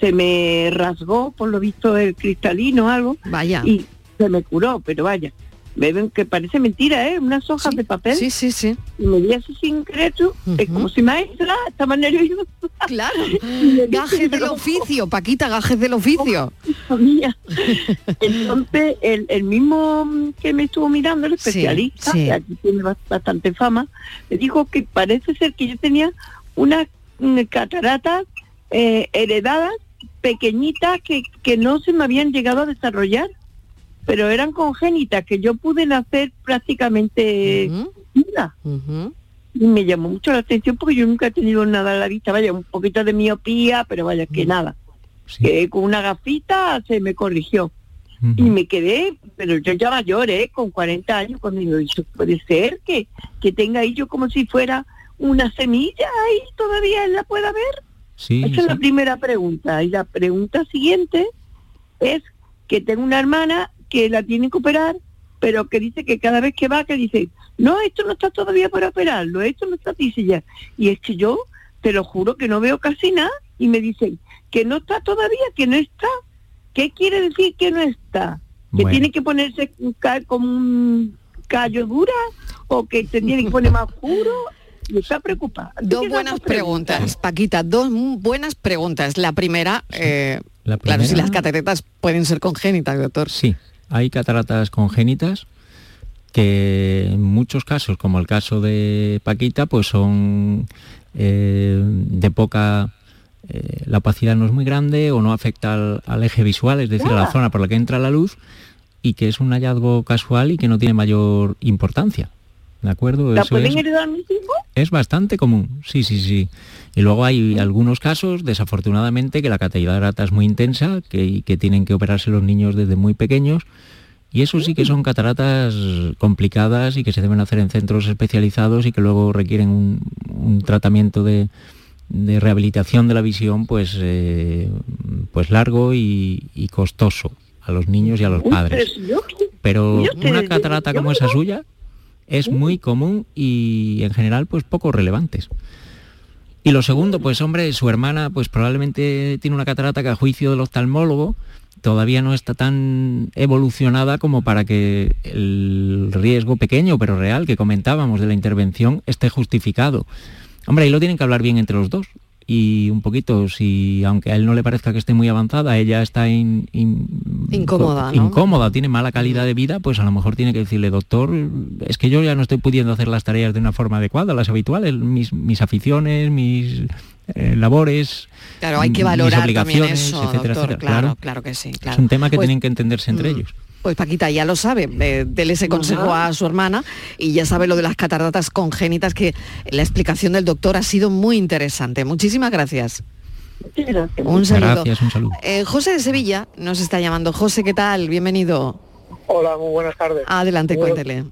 Speaker 9: se me rasgó, por lo visto, el cristalino o algo.
Speaker 3: Vaya.
Speaker 9: Y se me curó, pero vaya. Ven que parece mentira, ¿eh? Unas hojas de papel.
Speaker 3: Sí, sí, sí.
Speaker 9: Y me di así sin crédito, es como si maestra, estaba nerviosa.
Speaker 3: Claro, gajes del oficio, Paquita, gajes del oficio.
Speaker 9: Mía. Entonces, el, el, mismo que me estuvo mirando, el especialista, que aquí tiene bastante fama, me dijo que parece ser que yo tenía una catarata eh, heredada pequeñitas que, que no se me habían llegado a desarrollar pero eran congénitas que yo pude nacer prácticamente Y me llamó mucho la atención porque yo nunca he tenido nada a la vista, vaya, un poquito de miopía, pero vaya, que nada. Que con una gafita se me corrigió. Y me quedé, pero yo ya mayor, ¿eh? con 40 años, cuando digo, eso puede ser que, que tenga ahí yo como si fuera una semilla ahí todavía él la pueda ver.
Speaker 4: Sí,
Speaker 9: Esa es la primera pregunta. Y la pregunta siguiente es que tengo una hermana que la tienen que operar, pero que dice que cada vez que va, que dice, no, esto no está todavía para operarlo, esto no está, dice ya. Y es que yo, te lo juro que no veo casi nada, y me dicen que no está todavía, que no está. ¿Qué quiere decir que no está? ¿Que tiene que ponerse como un callo dura? ¿O que se tiene que poner más puro? Está preocupada.
Speaker 3: Dos buenas preguntas, Paquita, dos buenas preguntas. La primera, eh, la primera, claro, si las cataratas pueden ser congénitas, doctor.
Speaker 4: Sí, hay cataratas congénitas que en muchos casos, como el caso de Paquita, pues son eh, de poca... Eh, la opacidad no es muy grande o no afecta al, eje visual, es decir, a la zona por la que entra la luz, y que es un hallazgo casual y que no tiene mayor importancia. ¿De acuerdo?
Speaker 9: ¿La pueden heredar mis hijos?
Speaker 4: Es bastante común, sí, sí, sí. Y luego hay algunos casos, desafortunadamente, que la catarata es muy intensa, que, que tienen que operarse los niños desde muy pequeños. Y eso sí que son cataratas complicadas y que se deben hacer en centros especializados y que luego requieren un, tratamiento de, rehabilitación de la visión pues, eh, pues largo y, y, costoso a los niños y a los padres. Pero una catarata como esa suya es muy común y en general pues poco relevantes. Y lo segundo, pues hombre, su hermana pues probablemente tiene una catarata que a juicio del oftalmólogo todavía no está tan evolucionada como para que el riesgo pequeño pero real que comentábamos de la intervención esté justificado. Hombre, ahí lo tienen que hablar bien entre los dos y un poquito, si aunque a él no le parezca que esté muy avanzada, ella está
Speaker 3: incómoda,
Speaker 4: incómoda, tiene mala calidad de vida, pues a lo mejor tiene que decirle, doctor, es que yo ya no estoy pudiendo hacer las tareas de una forma adecuada, las habituales, mis, mis aficiones, mis eh, labores,
Speaker 3: claro, hay que valorar
Speaker 4: obligaciones,
Speaker 3: eso,
Speaker 4: etcétera,
Speaker 3: Claro, claro, que sí.
Speaker 4: Es un tema que pues tienen que entenderse entre mm. ellos.
Speaker 3: Pues Paquita ya lo sabe, eh, dele ese consejo a su hermana y ya sabe lo de las cataratas congénitas, que la explicación del doctor ha sido muy interesante. Muchísimas gracias. Un saludo.
Speaker 4: Gracias, un saludo.
Speaker 3: Eh, José de Sevilla nos está llamando. José, ¿qué tal? Bienvenido.
Speaker 10: Hola, muy buenas tardes.
Speaker 3: Adelante, cuéntele.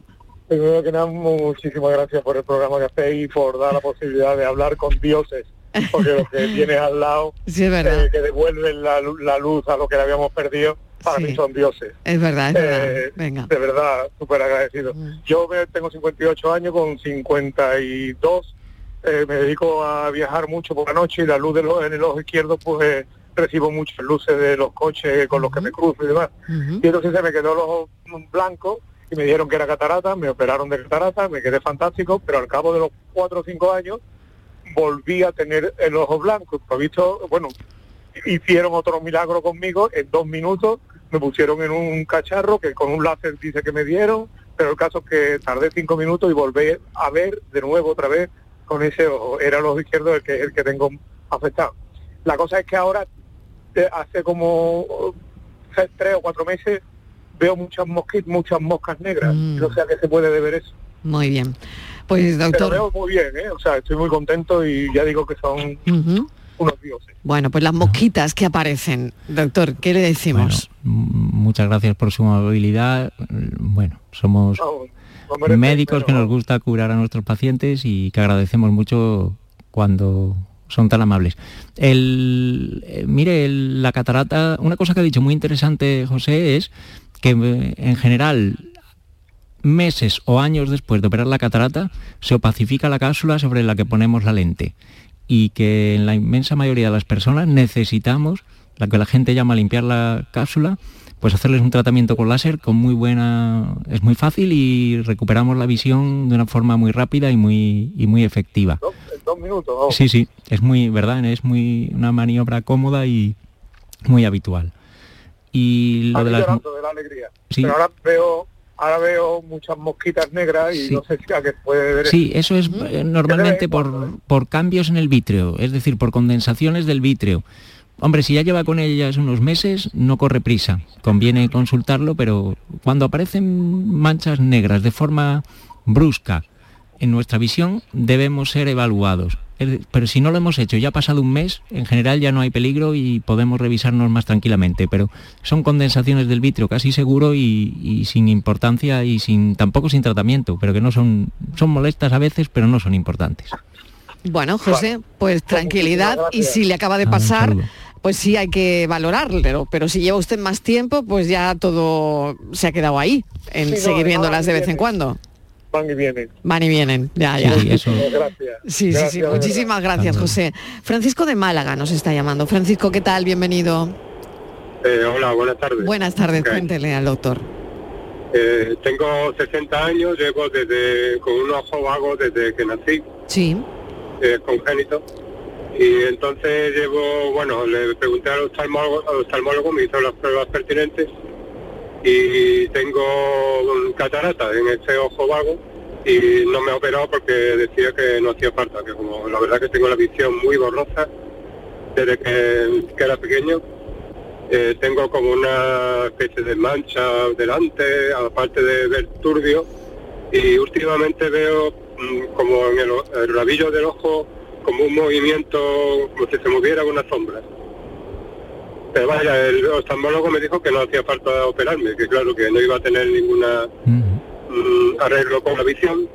Speaker 10: Primero que nada, muchísimas gracias por el programa que hacéis y por dar la posibilidad de hablar con dioses, porque lo que tienes al lado,
Speaker 3: eh,
Speaker 10: que devuelven la, la, luz a lo que le habíamos perdido, para mí son dioses.
Speaker 3: Es verdad, es verdad. Eh,
Speaker 10: Venga. De verdad, súper agradecido. Mm. Yo tengo 58 años, con 52 eh, me dedico a viajar mucho por la noche y la luz de en el ojo izquierdo pues recibo muchas luces de los coches con los que me cruzo y demás. Y entonces se me quedó el ojo blanco y me dijeron que era catarata, me operaron de catarata, me quedé fantástico, pero al cabo de los 4 o 5 años volví a tener el ojo blanco. Por visto, bueno, hicieron otro milagro conmigo en dos minutos me pusieron en un cacharro que con un láser dice que me dieron, pero el caso es que tardé cinco minutos y volví a ver de nuevo otra vez con ese ojo. Era el ojo izquierdo el que, el que tengo afectado. La cosa es que ahora, hace como tres o cuatro meses, veo muchas mosquitas, muchas moscas negras. Mm. No sé a qué se puede deber eso.
Speaker 3: Muy bien. Pues doctor.
Speaker 10: Pero veo muy bien, ¿eh? O sea, estoy muy contento y ya digo que son unos dioses.
Speaker 3: Bueno, pues las mosquitas que aparecen, doctor, ¿qué le decimos?
Speaker 4: muchas gracias por su amabilidad. Bueno, somos médicos que nos gusta curar a nuestros pacientes y que agradecemos mucho cuando son tan amables. El, eh, mire, la catarata, una cosa que ha dicho muy interesante José es que eh, en general meses o años después de operar la catarata se opacifica la cápsula sobre la que ponemos la lente y que en la inmensa mayoría de las personas necesitamos, la que la gente llama limpiar la cápsula, pues hacerles un tratamiento con láser con muy buena, es muy fácil y recuperamos la visión de una forma muy rápida y muy, y muy efectiva.
Speaker 10: Dos, minutos.
Speaker 4: Sí, sí, es muy, verdad, es muy una maniobra cómoda y muy habitual. Y
Speaker 10: lo de, la alegría. Pero ahora veo ahora veo muchas mosquitas negras y no sé si a qué puede ver.
Speaker 4: Sí, eso es eh, normalmente por, por cambios en el vítreo, es decir, por condensaciones del vítreo. Hombre, si ya lleva con ellas unos meses, no corre prisa. Conviene consultarlo, pero cuando aparecen manchas negras de forma brusca en nuestra visión, debemos ser evaluados. Pero si no lo hemos hecho, ya ha pasado un mes, en general ya no hay peligro y podemos revisarnos más tranquilamente. Pero son condensaciones del vitrio casi seguro y, sin importancia y sin tampoco sin tratamiento, pero que no son, son molestas a veces, pero no son importantes.
Speaker 3: Bueno, José, pues tranquilidad y si le acaba de ah, pasar, pues sí hay que valorarlo, pero si lleva usted más tiempo, pues ya todo se ha quedado ahí, en seguir viéndolas de vez en cuando.
Speaker 10: Van y vienen.
Speaker 3: Van y vienen, ya, ya.
Speaker 4: Sí, eso.
Speaker 3: sí, sí, sí, muchísimas gracias, José. Francisco de Málaga nos está llamando. Francisco, ¿qué tal? Bienvenido.
Speaker 11: Eh, hola, buenas tardes.
Speaker 3: Buenas tardes, cuéntele al doctor.
Speaker 11: Eh, tengo 60 años, llevo desde con un ojo vago desde que nací.
Speaker 3: Sí.
Speaker 11: Eh, congénito y entonces llevo, bueno, le pregunté al oftalmólogo, al oftalmólogo, me hizo las pruebas pertinentes y tengo catarata en este ojo vago y no me ha operado porque decía que no hacía falta, que como la verdad que tengo la visión muy borrosa desde que, era pequeño. Eh, tengo como una especie de mancha delante, aparte de ver turbio, y últimamente veo mm, como en el, el rabillo del ojo como un movimiento, como si se moviera una sombra. Pero vaya, el oftalmólogo me dijo que no hacía falta operarme, que claro, que no iba a tener ninguna mm, arreglo con la visión,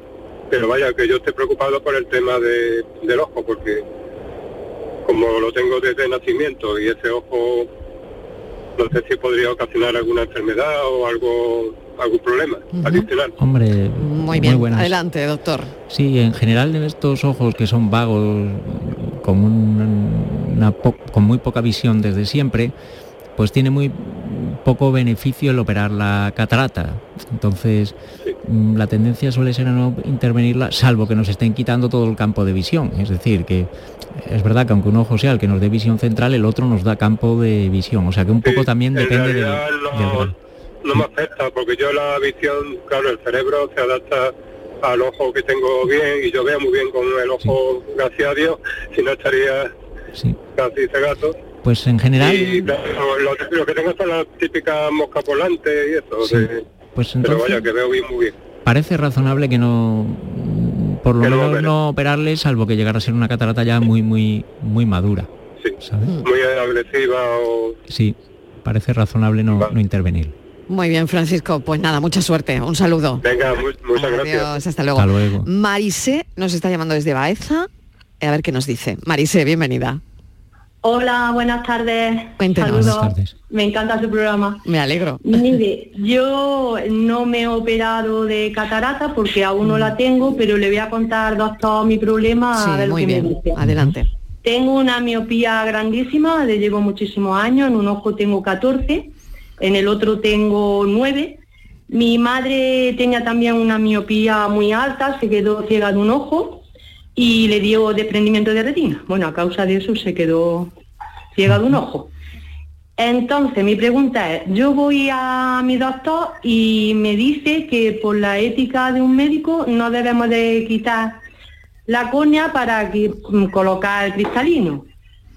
Speaker 11: pero vaya, que yo estoy preocupado por el tema de, del ojo, porque como lo tengo desde nacimiento y ese ojo no sé si podría ocasionar alguna enfermedad o algo algún problema adicional.
Speaker 4: Hombre,
Speaker 3: muy bien, adelante, doctor.
Speaker 4: Sí, en general en estos ojos que son vagos, con, una, con muy poca visión desde siempre, pues tiene muy poco beneficio el operar la catarata. Entonces, mm, la tendencia suele ser a no intervenirla, salvo que nos estén quitando todo el campo de visión. Es decir, que es verdad que aunque un ojo sea el que nos dé visión central, el otro nos da campo de visión. O sea que un poco también depende de
Speaker 11: no me afecta porque yo la visión, claro, el cerebro se adapta al ojo que tengo bien y yo veo muy bien con el ojo, gracias a Dios, si no estaría casi cegato.
Speaker 4: Pues en general...
Speaker 11: lo, que tengo son las típicas moscas volantes y eso,
Speaker 4: pues
Speaker 11: pero vaya, que veo bien muy bien.
Speaker 4: Parece razonable que no por lo menos no, operarle, salvo que llegara a ser una catarata ya muy, muy, muy madura.
Speaker 11: Sí, muy agresiva o...
Speaker 4: Sí, parece razonable no, no intervenir.
Speaker 3: Muy bien, Francisco. Pues nada, mucha suerte. Un saludo.
Speaker 11: Venga, muchas gracias.
Speaker 3: Hasta luego.
Speaker 4: Hasta luego.
Speaker 3: Marise nos está llamando desde Baeza. A ver qué nos dice. Marise, bienvenida.
Speaker 12: Hola, buenas tardes.
Speaker 3: Cuéntenos.
Speaker 12: Buenas tardes. Me encanta su programa.
Speaker 3: Me alegro.
Speaker 12: Mire, yo no me he operado de catarata porque aún no la tengo, pero le voy a contar, doctor, mi problema.
Speaker 3: Sí, muy bien. Adelante.
Speaker 12: Tengo una miopía grandísima, le llevo muchísimos años, en un ojo tengo 14 en el otro tengo nueve. Mi madre tenía también una miopía muy alta, se quedó ciega de un ojo y le dio desprendimiento de retina. Bueno, a causa de eso se quedó ciega de un ojo. Entonces, mi pregunta es, yo voy a mi doctor y me dice que por la ética de un médico no debemos de quitar la córnea para que, mm, colocar el cristalino.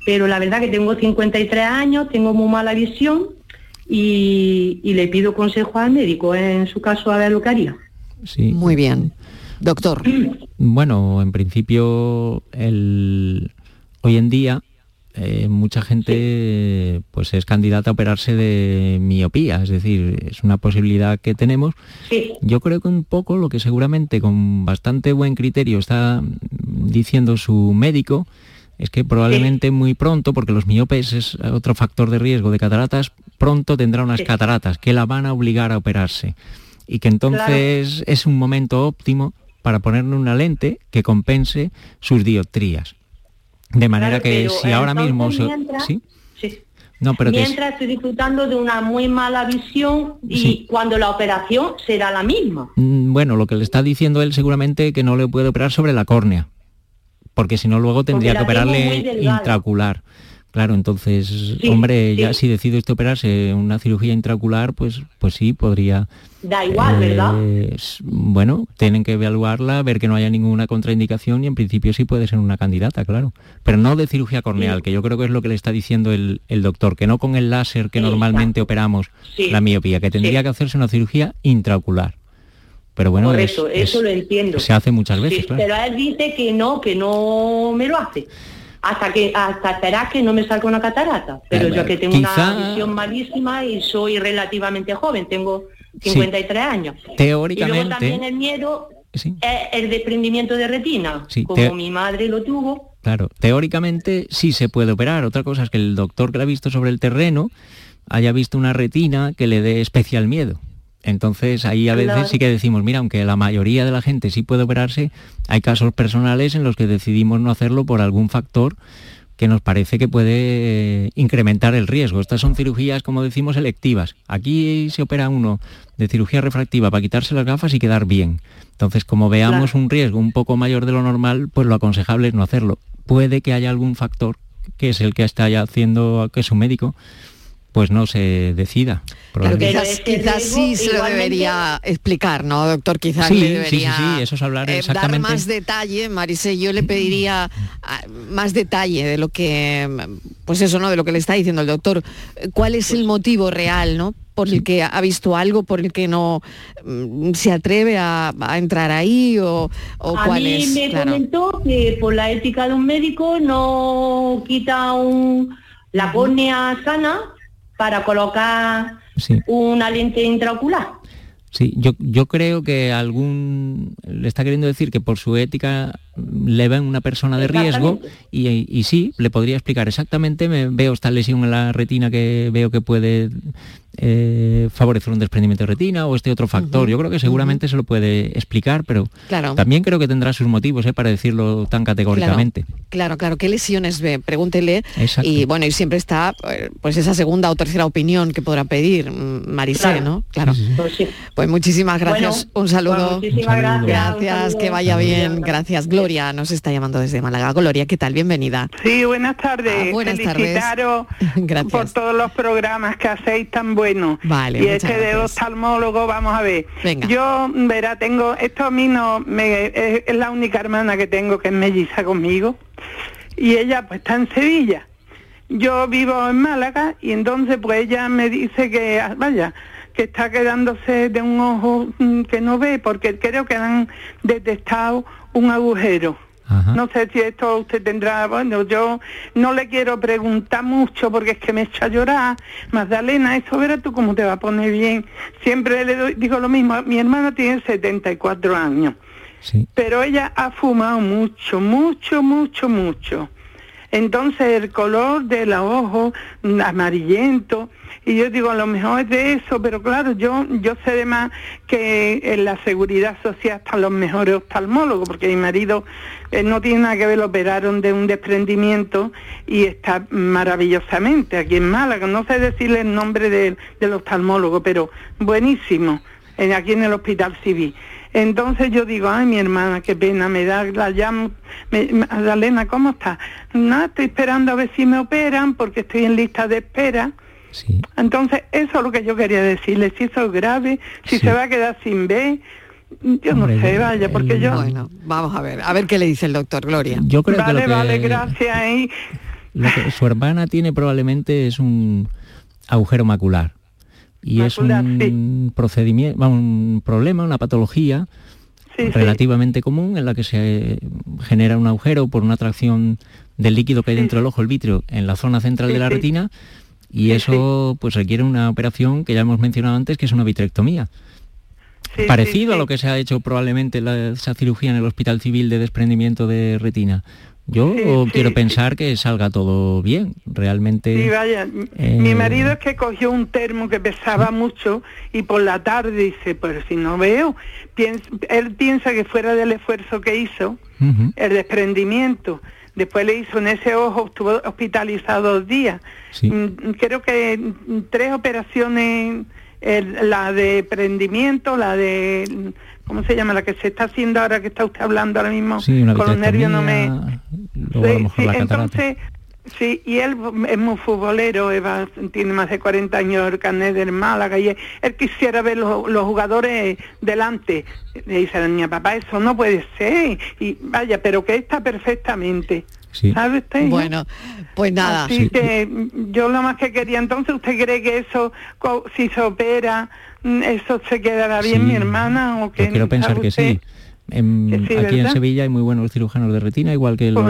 Speaker 12: Pero la verdad que tengo 53 años, tengo muy mala visión y, le pido consejo al médico en su caso a ver lo que haría.
Speaker 4: Sí.
Speaker 3: Muy bien. Doctor.
Speaker 4: Bueno, en principio el, hoy en día eh, mucha gente pues es candidata a operarse de miopía, es decir, es una posibilidad que tenemos. Yo creo que un poco lo que seguramente con bastante buen criterio está diciendo su médico es que probablemente muy pronto, porque los miopes es otro factor de riesgo de cataratas, pronto tendrá unas cataratas que la van a obligar a operarse. Y que entonces es un momento óptimo para ponerle una lente que compense sus dioptrías. De manera que si ahora mismo... ¿sí?
Speaker 12: No, pero Mientras estoy disfrutando de una muy mala visión y cuando la operación será la misma.
Speaker 4: Mm, bueno, lo que le está diciendo él seguramente que no le puede operar sobre la córnea, porque si no luego tendría que operarle intraocular. Claro, entonces, hombre, ya si decide usted operarse una cirugía intraocular, pues, pues sí, podría...
Speaker 12: Da igual, ¿verdad?
Speaker 4: Bueno, tienen que evaluarla, ver que no haya ninguna contraindicación y en principio sí puede ser una candidata, claro. Pero no de cirugía corneal, que yo creo que es lo que le está diciendo el, doctor, que no con el láser que normalmente operamos la miopía, que tendría que hacerse una cirugía intraocular. Pero bueno,
Speaker 12: eso, eso lo entiendo.
Speaker 4: Se hace muchas veces, claro.
Speaker 12: Pero él dice que no, que no me lo hace hasta que hasta esperar que no me salga una catarata. Pero yo que tengo una visión malísima y soy relativamente joven, tengo 53 años.
Speaker 4: Teóricamente. Y luego
Speaker 12: también el miedo es el desprendimiento de retina, como mi madre lo tuvo.
Speaker 4: Claro, teóricamente sí se puede operar. Otra cosa es que el doctor que la ha visto sobre el terreno haya visto una retina que le dé especial miedo. Entonces ahí a veces sí que decimos, mira, aunque la mayoría de la gente sí puede operarse, hay casos personales en los que decidimos no hacerlo por algún factor que nos parece que puede eh, incrementar el riesgo. Estas son cirugías, como decimos, electivas. Aquí se opera uno de cirugía refractiva para quitarse las gafas y quedar bien. Entonces, como veamos un riesgo un poco mayor de lo normal, pues lo aconsejable es no hacerlo. Puede que haya algún factor que es el que está ya haciendo que es un médico, pues no se decida.
Speaker 3: quizás, sí se lo debería explicar, ¿no, doctor? Quizás sí, debería
Speaker 4: sí, sí, eso es hablar eh, dar
Speaker 3: más detalle, Marise, yo le pediría ah, más detalle de lo que, pues eso, ¿no? De lo que le está diciendo el doctor. ¿Cuál es el motivo real, ¿no? por el que ha visto algo, por el que no mm, se atreve a, entrar ahí o, o
Speaker 12: a mí me comentó que por la ética de un médico no quita un, la córnea sana para colocar una lente intraocular.
Speaker 4: Sí, yo, yo creo que algún le está queriendo decir que por su ética le ven una persona de riesgo y, sí, le podría explicar exactamente, me veo esta lesión en la retina que veo que puede eh, favorecer un desprendimiento de retina o este otro factor. Yo creo que seguramente se lo puede explicar, pero también creo que tendrá sus motivos eh, para decirlo tan categóricamente.
Speaker 3: Claro, claro, ¿qué lesiones ve? Pregúntele. Y bueno, y siempre está eh, pues esa segunda o tercera opinión que podrá pedir mm, Marisé, ¿no? Claro. Pues, pues, muchísimas gracias. un saludo. gracias. que vaya bien. Gracias, Gloria nos está llamando desde Málaga. Gloria, ¿qué tal? Bienvenida.
Speaker 13: Sí, buenas tardes. Ah, buenas Felicitaros por todos los programas que hacéis tan bueno.
Speaker 3: Vale,
Speaker 13: y este de oftalmólogo, vamos a ver. Yo, verá, tengo, esto a mí no, me, es, la única hermana que tengo que es melliza conmigo. Y ella pues está en Sevilla. Yo vivo en Málaga y entonces pues ella me dice que, vaya, que está quedándose de un ojo mm, que no ve porque creo que han detectado un agujero no sé si esto usted tendrá, bueno, yo no le quiero preguntar mucho porque es que me echa a llorar. Magdalena, eso verás tú cómo te va a poner bien. Siempre le digo lo mismo, mi hermana tiene 74 años, pero ella ha fumado mucho, mucho, mucho, mucho. Entonces el color de los ojos amarillento, y yo digo, a lo mejor es de eso, pero claro, yo, yo sé de más que en la seguridad social están los mejores oftalmólogos, porque mi marido eh, no tiene nada que ver, lo operaron de un desprendimiento y está maravillosamente aquí en Málaga. No sé decirle el nombre del oftalmólogo, pero buenísimo, aquí en el Hospital Civil. Entonces yo digo, ay, mi hermana, qué pena, me da, la llamo, Magdalena, ¿cómo está? No, estoy esperando a ver si me operan porque estoy en lista de espera. Sí. Entonces, eso es lo que yo quería decirle, si eso es grave, si se va a quedar sin ver, yo no sé, vaya, porque yo...
Speaker 3: Bueno, vamos a ver, a ver qué le dice el doctor Gloria.
Speaker 4: Yo creo
Speaker 13: vale,
Speaker 4: que lo
Speaker 13: vale, gracias.
Speaker 4: Lo que su hermana tiene probablemente es un agujero macular y es un procedimiento, un problema, una patología relativamente común en la que se genera un agujero por una atracción del líquido que hay dentro del ojo, el vitrio, en la zona central de la retina. Y eso pues requiere una operación que ya hemos mencionado antes, que es una vitrectomía. Parecido a lo que se ha hecho probablemente la, esa cirugía en el Hospital Civil de desprendimiento de retina. Yo quiero pensar que salga todo bien, realmente.
Speaker 13: Sí, vaya.
Speaker 4: Eh,
Speaker 13: Mi marido es que cogió un termo que pesaba mucho y por la tarde dice, pero si no veo, él piensa que fuera del esfuerzo que hizo, el desprendimiento después le hizo en ese ojo, estuvo hospitalizado dos días. Mm, creo que tres operaciones, la de prendimiento, la de ¿cómo se llama? La que se está haciendo ahora que está usted hablando ahora mismo con los nervios no me... entonces, sí, y él es muy futbolero, Eva, tiene más de 40 años el carnet del Málaga y él, quisiera ver los, jugadores delante. Le dice a la niña, papá, eso no puede ser. Y vaya, pero que está perfectamente. ¿Sabe usted?
Speaker 3: Bueno, pues nada.
Speaker 13: Así que yo lo más que quería, entonces, ¿usted cree que eso, si se opera, eso se quedará bien, mi hermana? ¿o que
Speaker 4: quiero pensar que sí aquí en Sevilla hay muy buenos cirujanos de retina, igual que los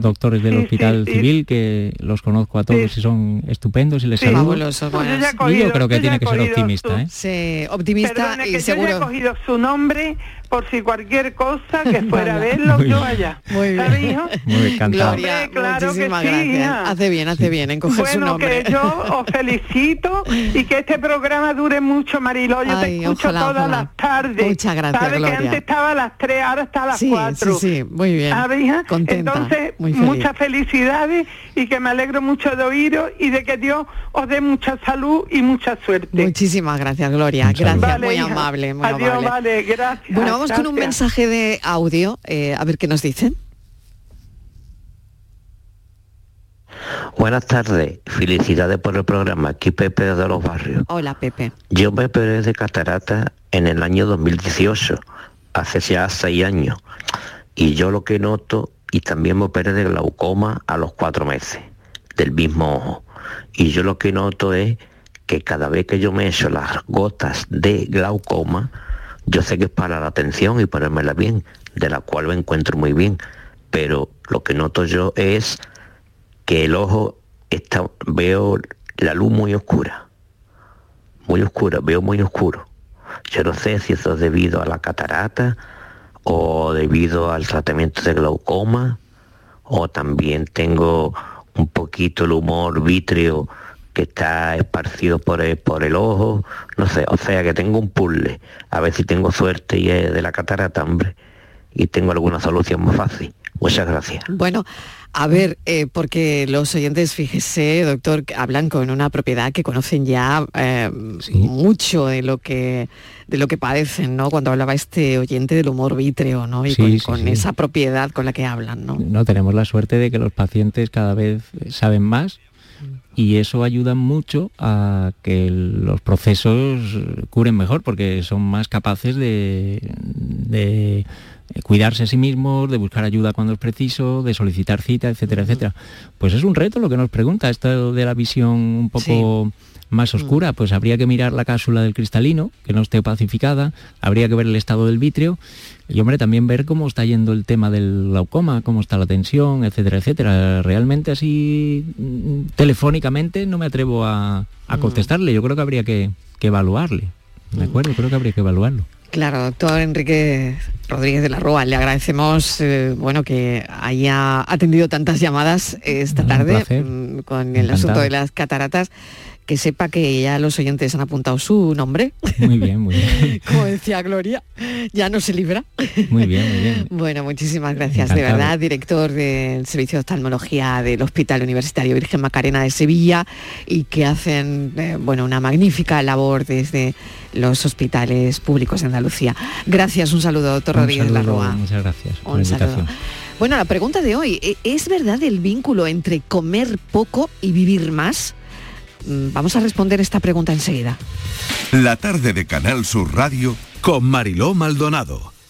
Speaker 4: doctores del Hospital Civil, que los conozco a todos y son estupendos y les saludo. y yo creo que tiene que ser optimista.
Speaker 3: ¿eh? optimista y seguro.
Speaker 13: Yo he cogido su nombre por si cualquier cosa que fuera a verlo yo allá.
Speaker 3: Muy bien.
Speaker 4: Muy encantado.
Speaker 3: Gloria, claro muchísimas que sí, gracias. Hace bien, hace bien en coger su nombre.
Speaker 13: que yo os felicito y que este programa dure mucho, Mariló. Yo te escucho todas las tardes.
Speaker 3: Muchas gracias,
Speaker 13: ¿Sabe que antes estaba a las 3, ahora está a las 4.
Speaker 3: Sí, sí, muy bien.
Speaker 13: Contenta, Entonces, muchas felicidades y que me alegro mucho de oíros y de que Dios os dé mucha salud y mucha suerte.
Speaker 3: Muchísimas gracias, Gloria. Gracias, muy amable, muy
Speaker 13: Adiós, vale, gracias.
Speaker 3: Bueno, vamos con un mensaje de audio, eh, a ver qué nos dicen.
Speaker 14: Buenas tardes, felicidades por el programa. Aquí Pepe de los Barrios.
Speaker 3: Hola Pepe.
Speaker 14: Yo me operé de catarata en el año 2018, hace ya seis años. Y yo lo que noto, y también me operé de glaucoma a los cuatro meses, del mismo ojo. Y yo lo que noto es que cada vez que yo me echo las gotas de glaucoma, yo sé que es para la atención y ponérmela bien, de la cual me encuentro muy bien, pero lo que noto yo es que el ojo está, veo la luz muy oscura, muy oscura, veo muy oscuro. Yo no sé si eso es debido a la catarata o debido al tratamiento de glaucoma o también tengo un poquito el humor vítreo que está esparcido por el, por el ojo, no sé, o sea que tengo un puzzle, a ver si tengo suerte y es de la catarata, hombre, y tengo alguna solución más fácil. Muchas gracias.
Speaker 3: Bueno, a ver, eh, porque los oyentes, fíjese, doctor, hablan con una propiedad que conocen ya eh, mucho de lo que de lo que padecen, ¿no? Cuando hablaba este oyente del humor vítreo, ¿no? Y con, esa propiedad con la que hablan, ¿no?
Speaker 4: No, tenemos la suerte de que los pacientes cada vez saben más y eso ayuda mucho a que los procesos curen mejor porque son más capaces de, cuidarse a sí mismos, de buscar ayuda cuando es preciso, de solicitar cita, etcétera, etcétera. Pues es un reto lo que nos pregunta, esto de la visión un poco más oscura, pues habría que mirar la cápsula del cristalino, que no esté pacificada, habría que ver el estado del vítreo y hombre, también ver cómo está yendo el tema del glaucoma, cómo está la tensión, etcétera, etcétera. Realmente así mm, telefónicamente no me atrevo a, mm. contestarle. Yo creo que habría que, evaluarle. ¿De mm. acuerdo? Creo que habría que evaluarlo.
Speaker 3: Claro, doctor Enrique Rodríguez de la Rúa, le agradecemos eh, bueno que haya atendido tantas llamadas esta tarde con el asunto de las cataratas que sepa que ya los oyentes han apuntado su nombre.
Speaker 4: Muy bien, muy bien.
Speaker 3: Como decía Gloria, ya no se libra.
Speaker 4: Muy bien, muy bien.
Speaker 3: Bueno, muchísimas gracias, de verdad, director del Servicio de Oftalmología del Hospital Universitario Virgen Macarena de Sevilla y que hacen, eh, bueno, una magnífica labor desde los hospitales públicos de Andalucía. Gracias, un saludo, doctor Rodríguez Larroa.
Speaker 4: Muchas gracias.
Speaker 3: un saludo. Bueno, la pregunta de hoy, ¿e-, ¿es verdad el vínculo entre comer poco y vivir más? Mm, vamos a responder esta pregunta enseguida.
Speaker 1: La tarde de Canal Sur Radio con Mariló Maldonado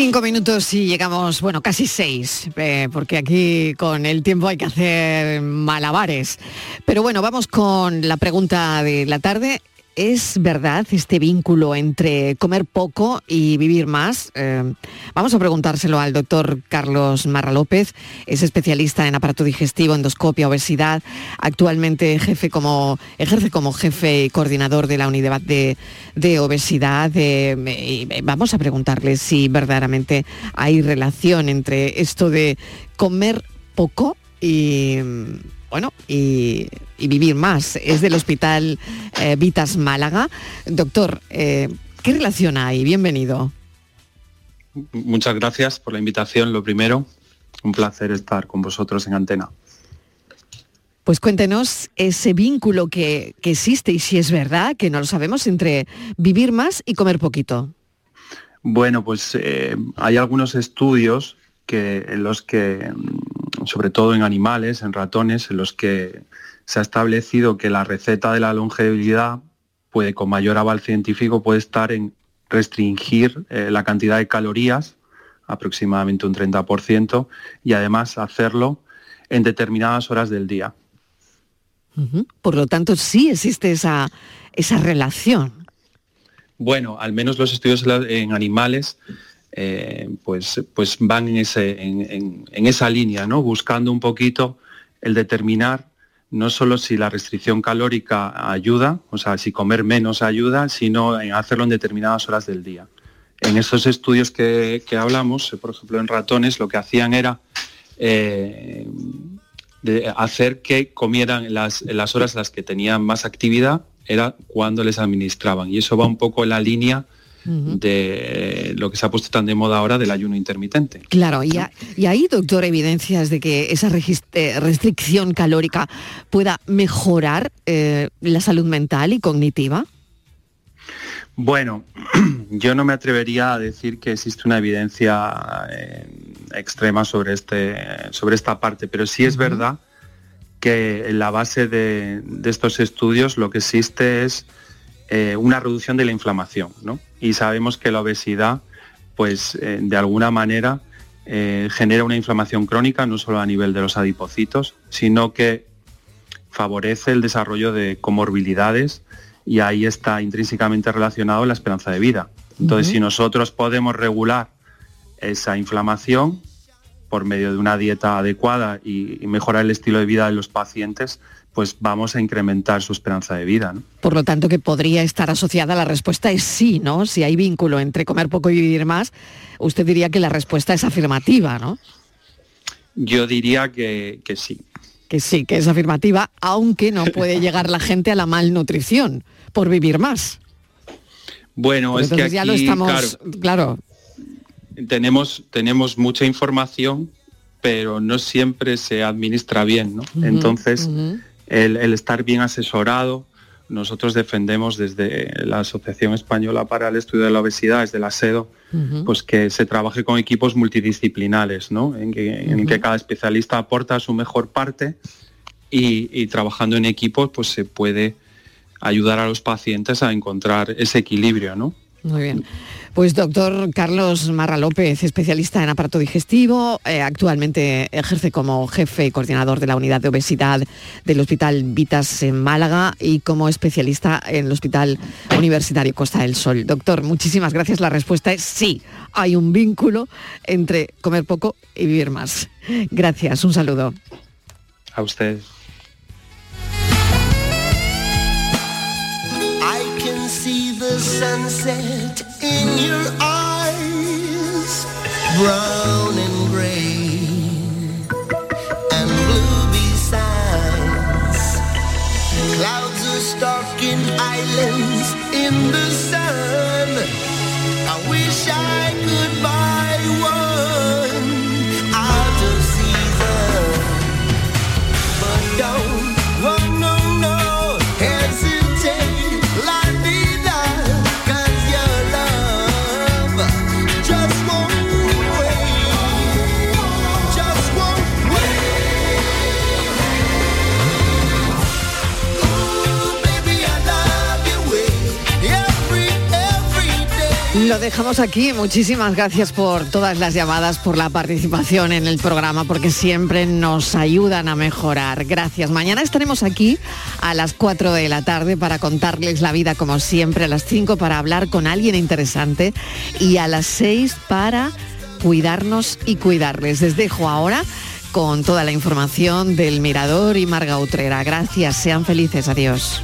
Speaker 3: Cinco minutos y llegamos, bueno, casi seis, eh, porque aquí con el tiempo hay que hacer malabares. Pero bueno, vamos con la pregunta de la tarde. ¿Es verdad este vínculo entre comer poco y vivir más? Eh, vamos a preguntárselo al doctor Carlos Marra López, es especialista en aparato digestivo, endoscopia, obesidad, actualmente jefe como, ejerce como jefe y coordinador de la unidad de, obesidad. Eh, vamos a preguntarle si verdaderamente hay relación entre esto de comer poco y bueno, y, vivir más. Es del Hospital eh, Vitas Málaga. Doctor, eh, ¿qué relación hay? Bienvenido.
Speaker 15: Muchas gracias por la invitación, lo primero. Un placer estar con vosotros en antena.
Speaker 3: Pues cuéntenos ese vínculo que, existe y si es verdad, que no lo sabemos, entre vivir más y comer poquito.
Speaker 15: Bueno, pues eh, hay algunos estudios que, en los que sobre todo en animales, en ratones, en los que se ha establecido que la receta de la longevidad puede, con mayor aval científico, puede estar en restringir eh, la cantidad de calorías, aproximadamente un 30%, y además hacerlo en determinadas horas del día.
Speaker 3: Por lo tanto, sí existe esa, esa relación.
Speaker 15: Bueno, al menos los estudios en animales eh, pues, pues van en, ese, en, esa línea, ¿no? buscando un poquito el determinar no solo si la restricción calórica ayuda, o sea, si comer menos ayuda, sino en hacerlo en determinadas horas del día. En esos estudios que, hablamos, por ejemplo en ratones, lo que hacían era eh, hacer que comieran las, las horas las que tenían más actividad, era cuando les administraban. Y eso va un poco en la línea de lo que se ha puesto tan de moda ahora del ayuno intermitente.
Speaker 3: Claro, y, hay, doctor, evidencias de que esa eh, restricción calórica pueda mejorar eh, la salud mental y cognitiva.
Speaker 15: Bueno, yo no me atrevería a decir que existe una evidencia eh, extrema sobre, este, sobre esta parte, pero sí es verdad que en la base de, de, estos estudios lo que existe es una reducción de la inflamación. ¿no? Y sabemos que la obesidad, pues eh, de alguna manera eh, genera una inflamación crónica, no solo a nivel de los adipocitos, sino que favorece el desarrollo de comorbilidades y ahí está intrínsecamente relacionado la esperanza de vida. Entonces, si nosotros podemos regular esa inflamación por medio de una dieta adecuada y mejorar el estilo de vida de los pacientes, pues vamos a incrementar su esperanza de vida.
Speaker 3: Por lo tanto, que podría estar asociada, la respuesta es sí, ¿no? Si hay vínculo entre comer poco y vivir más, usted diría que la respuesta es afirmativa, ¿no?
Speaker 15: Yo diría que, sí.
Speaker 3: Que sí, que es afirmativa, aunque no puede llegar la gente a la malnutrición por vivir más.
Speaker 15: Bueno, es que aquí, ya lo estamos, claro, Tenemos, tenemos mucha información, pero no siempre se administra bien, ¿no? Entonces, el, estar bien asesorado. Nosotros defendemos desde la Asociación Española para el Estudio de la Obesidad, desde la SEDO, pues que se trabaje con equipos multidisciplinares, ¿no? en, que, cada especialista aporta su mejor parte y, trabajando en equipos pues se puede ayudar a los pacientes a encontrar ese equilibrio. ¿no?
Speaker 3: Muy bien. Pues doctor Carlos Marra López, especialista en aparato digestivo, eh, actualmente ejerce como jefe y coordinador de la unidad de obesidad del Hospital Vitas en Málaga y como especialista en el Hospital Universitario Costa del Sol. Doctor, muchísimas gracias. La respuesta es sí, hay un vínculo entre comer poco y vivir más. Gracias, un saludo.
Speaker 15: A usted. Sunset in your eyes, brown and gray and blue besides. Clouds are stalking islands in the sun. I wish I could buy one out of season, but don't.
Speaker 3: Lo dejamos aquí. Muchísimas gracias por todas las llamadas, por la participación en el programa, porque siempre nos ayudan a mejorar. Gracias. Mañana estaremos aquí a las 4 de la tarde para contarles la vida como siempre, a las 5 para hablar con alguien interesante y a las 6 para cuidarnos y cuidarles. Les dejo ahora con toda la información del Mirador y Marga Utrera. Gracias, sean felices, adiós.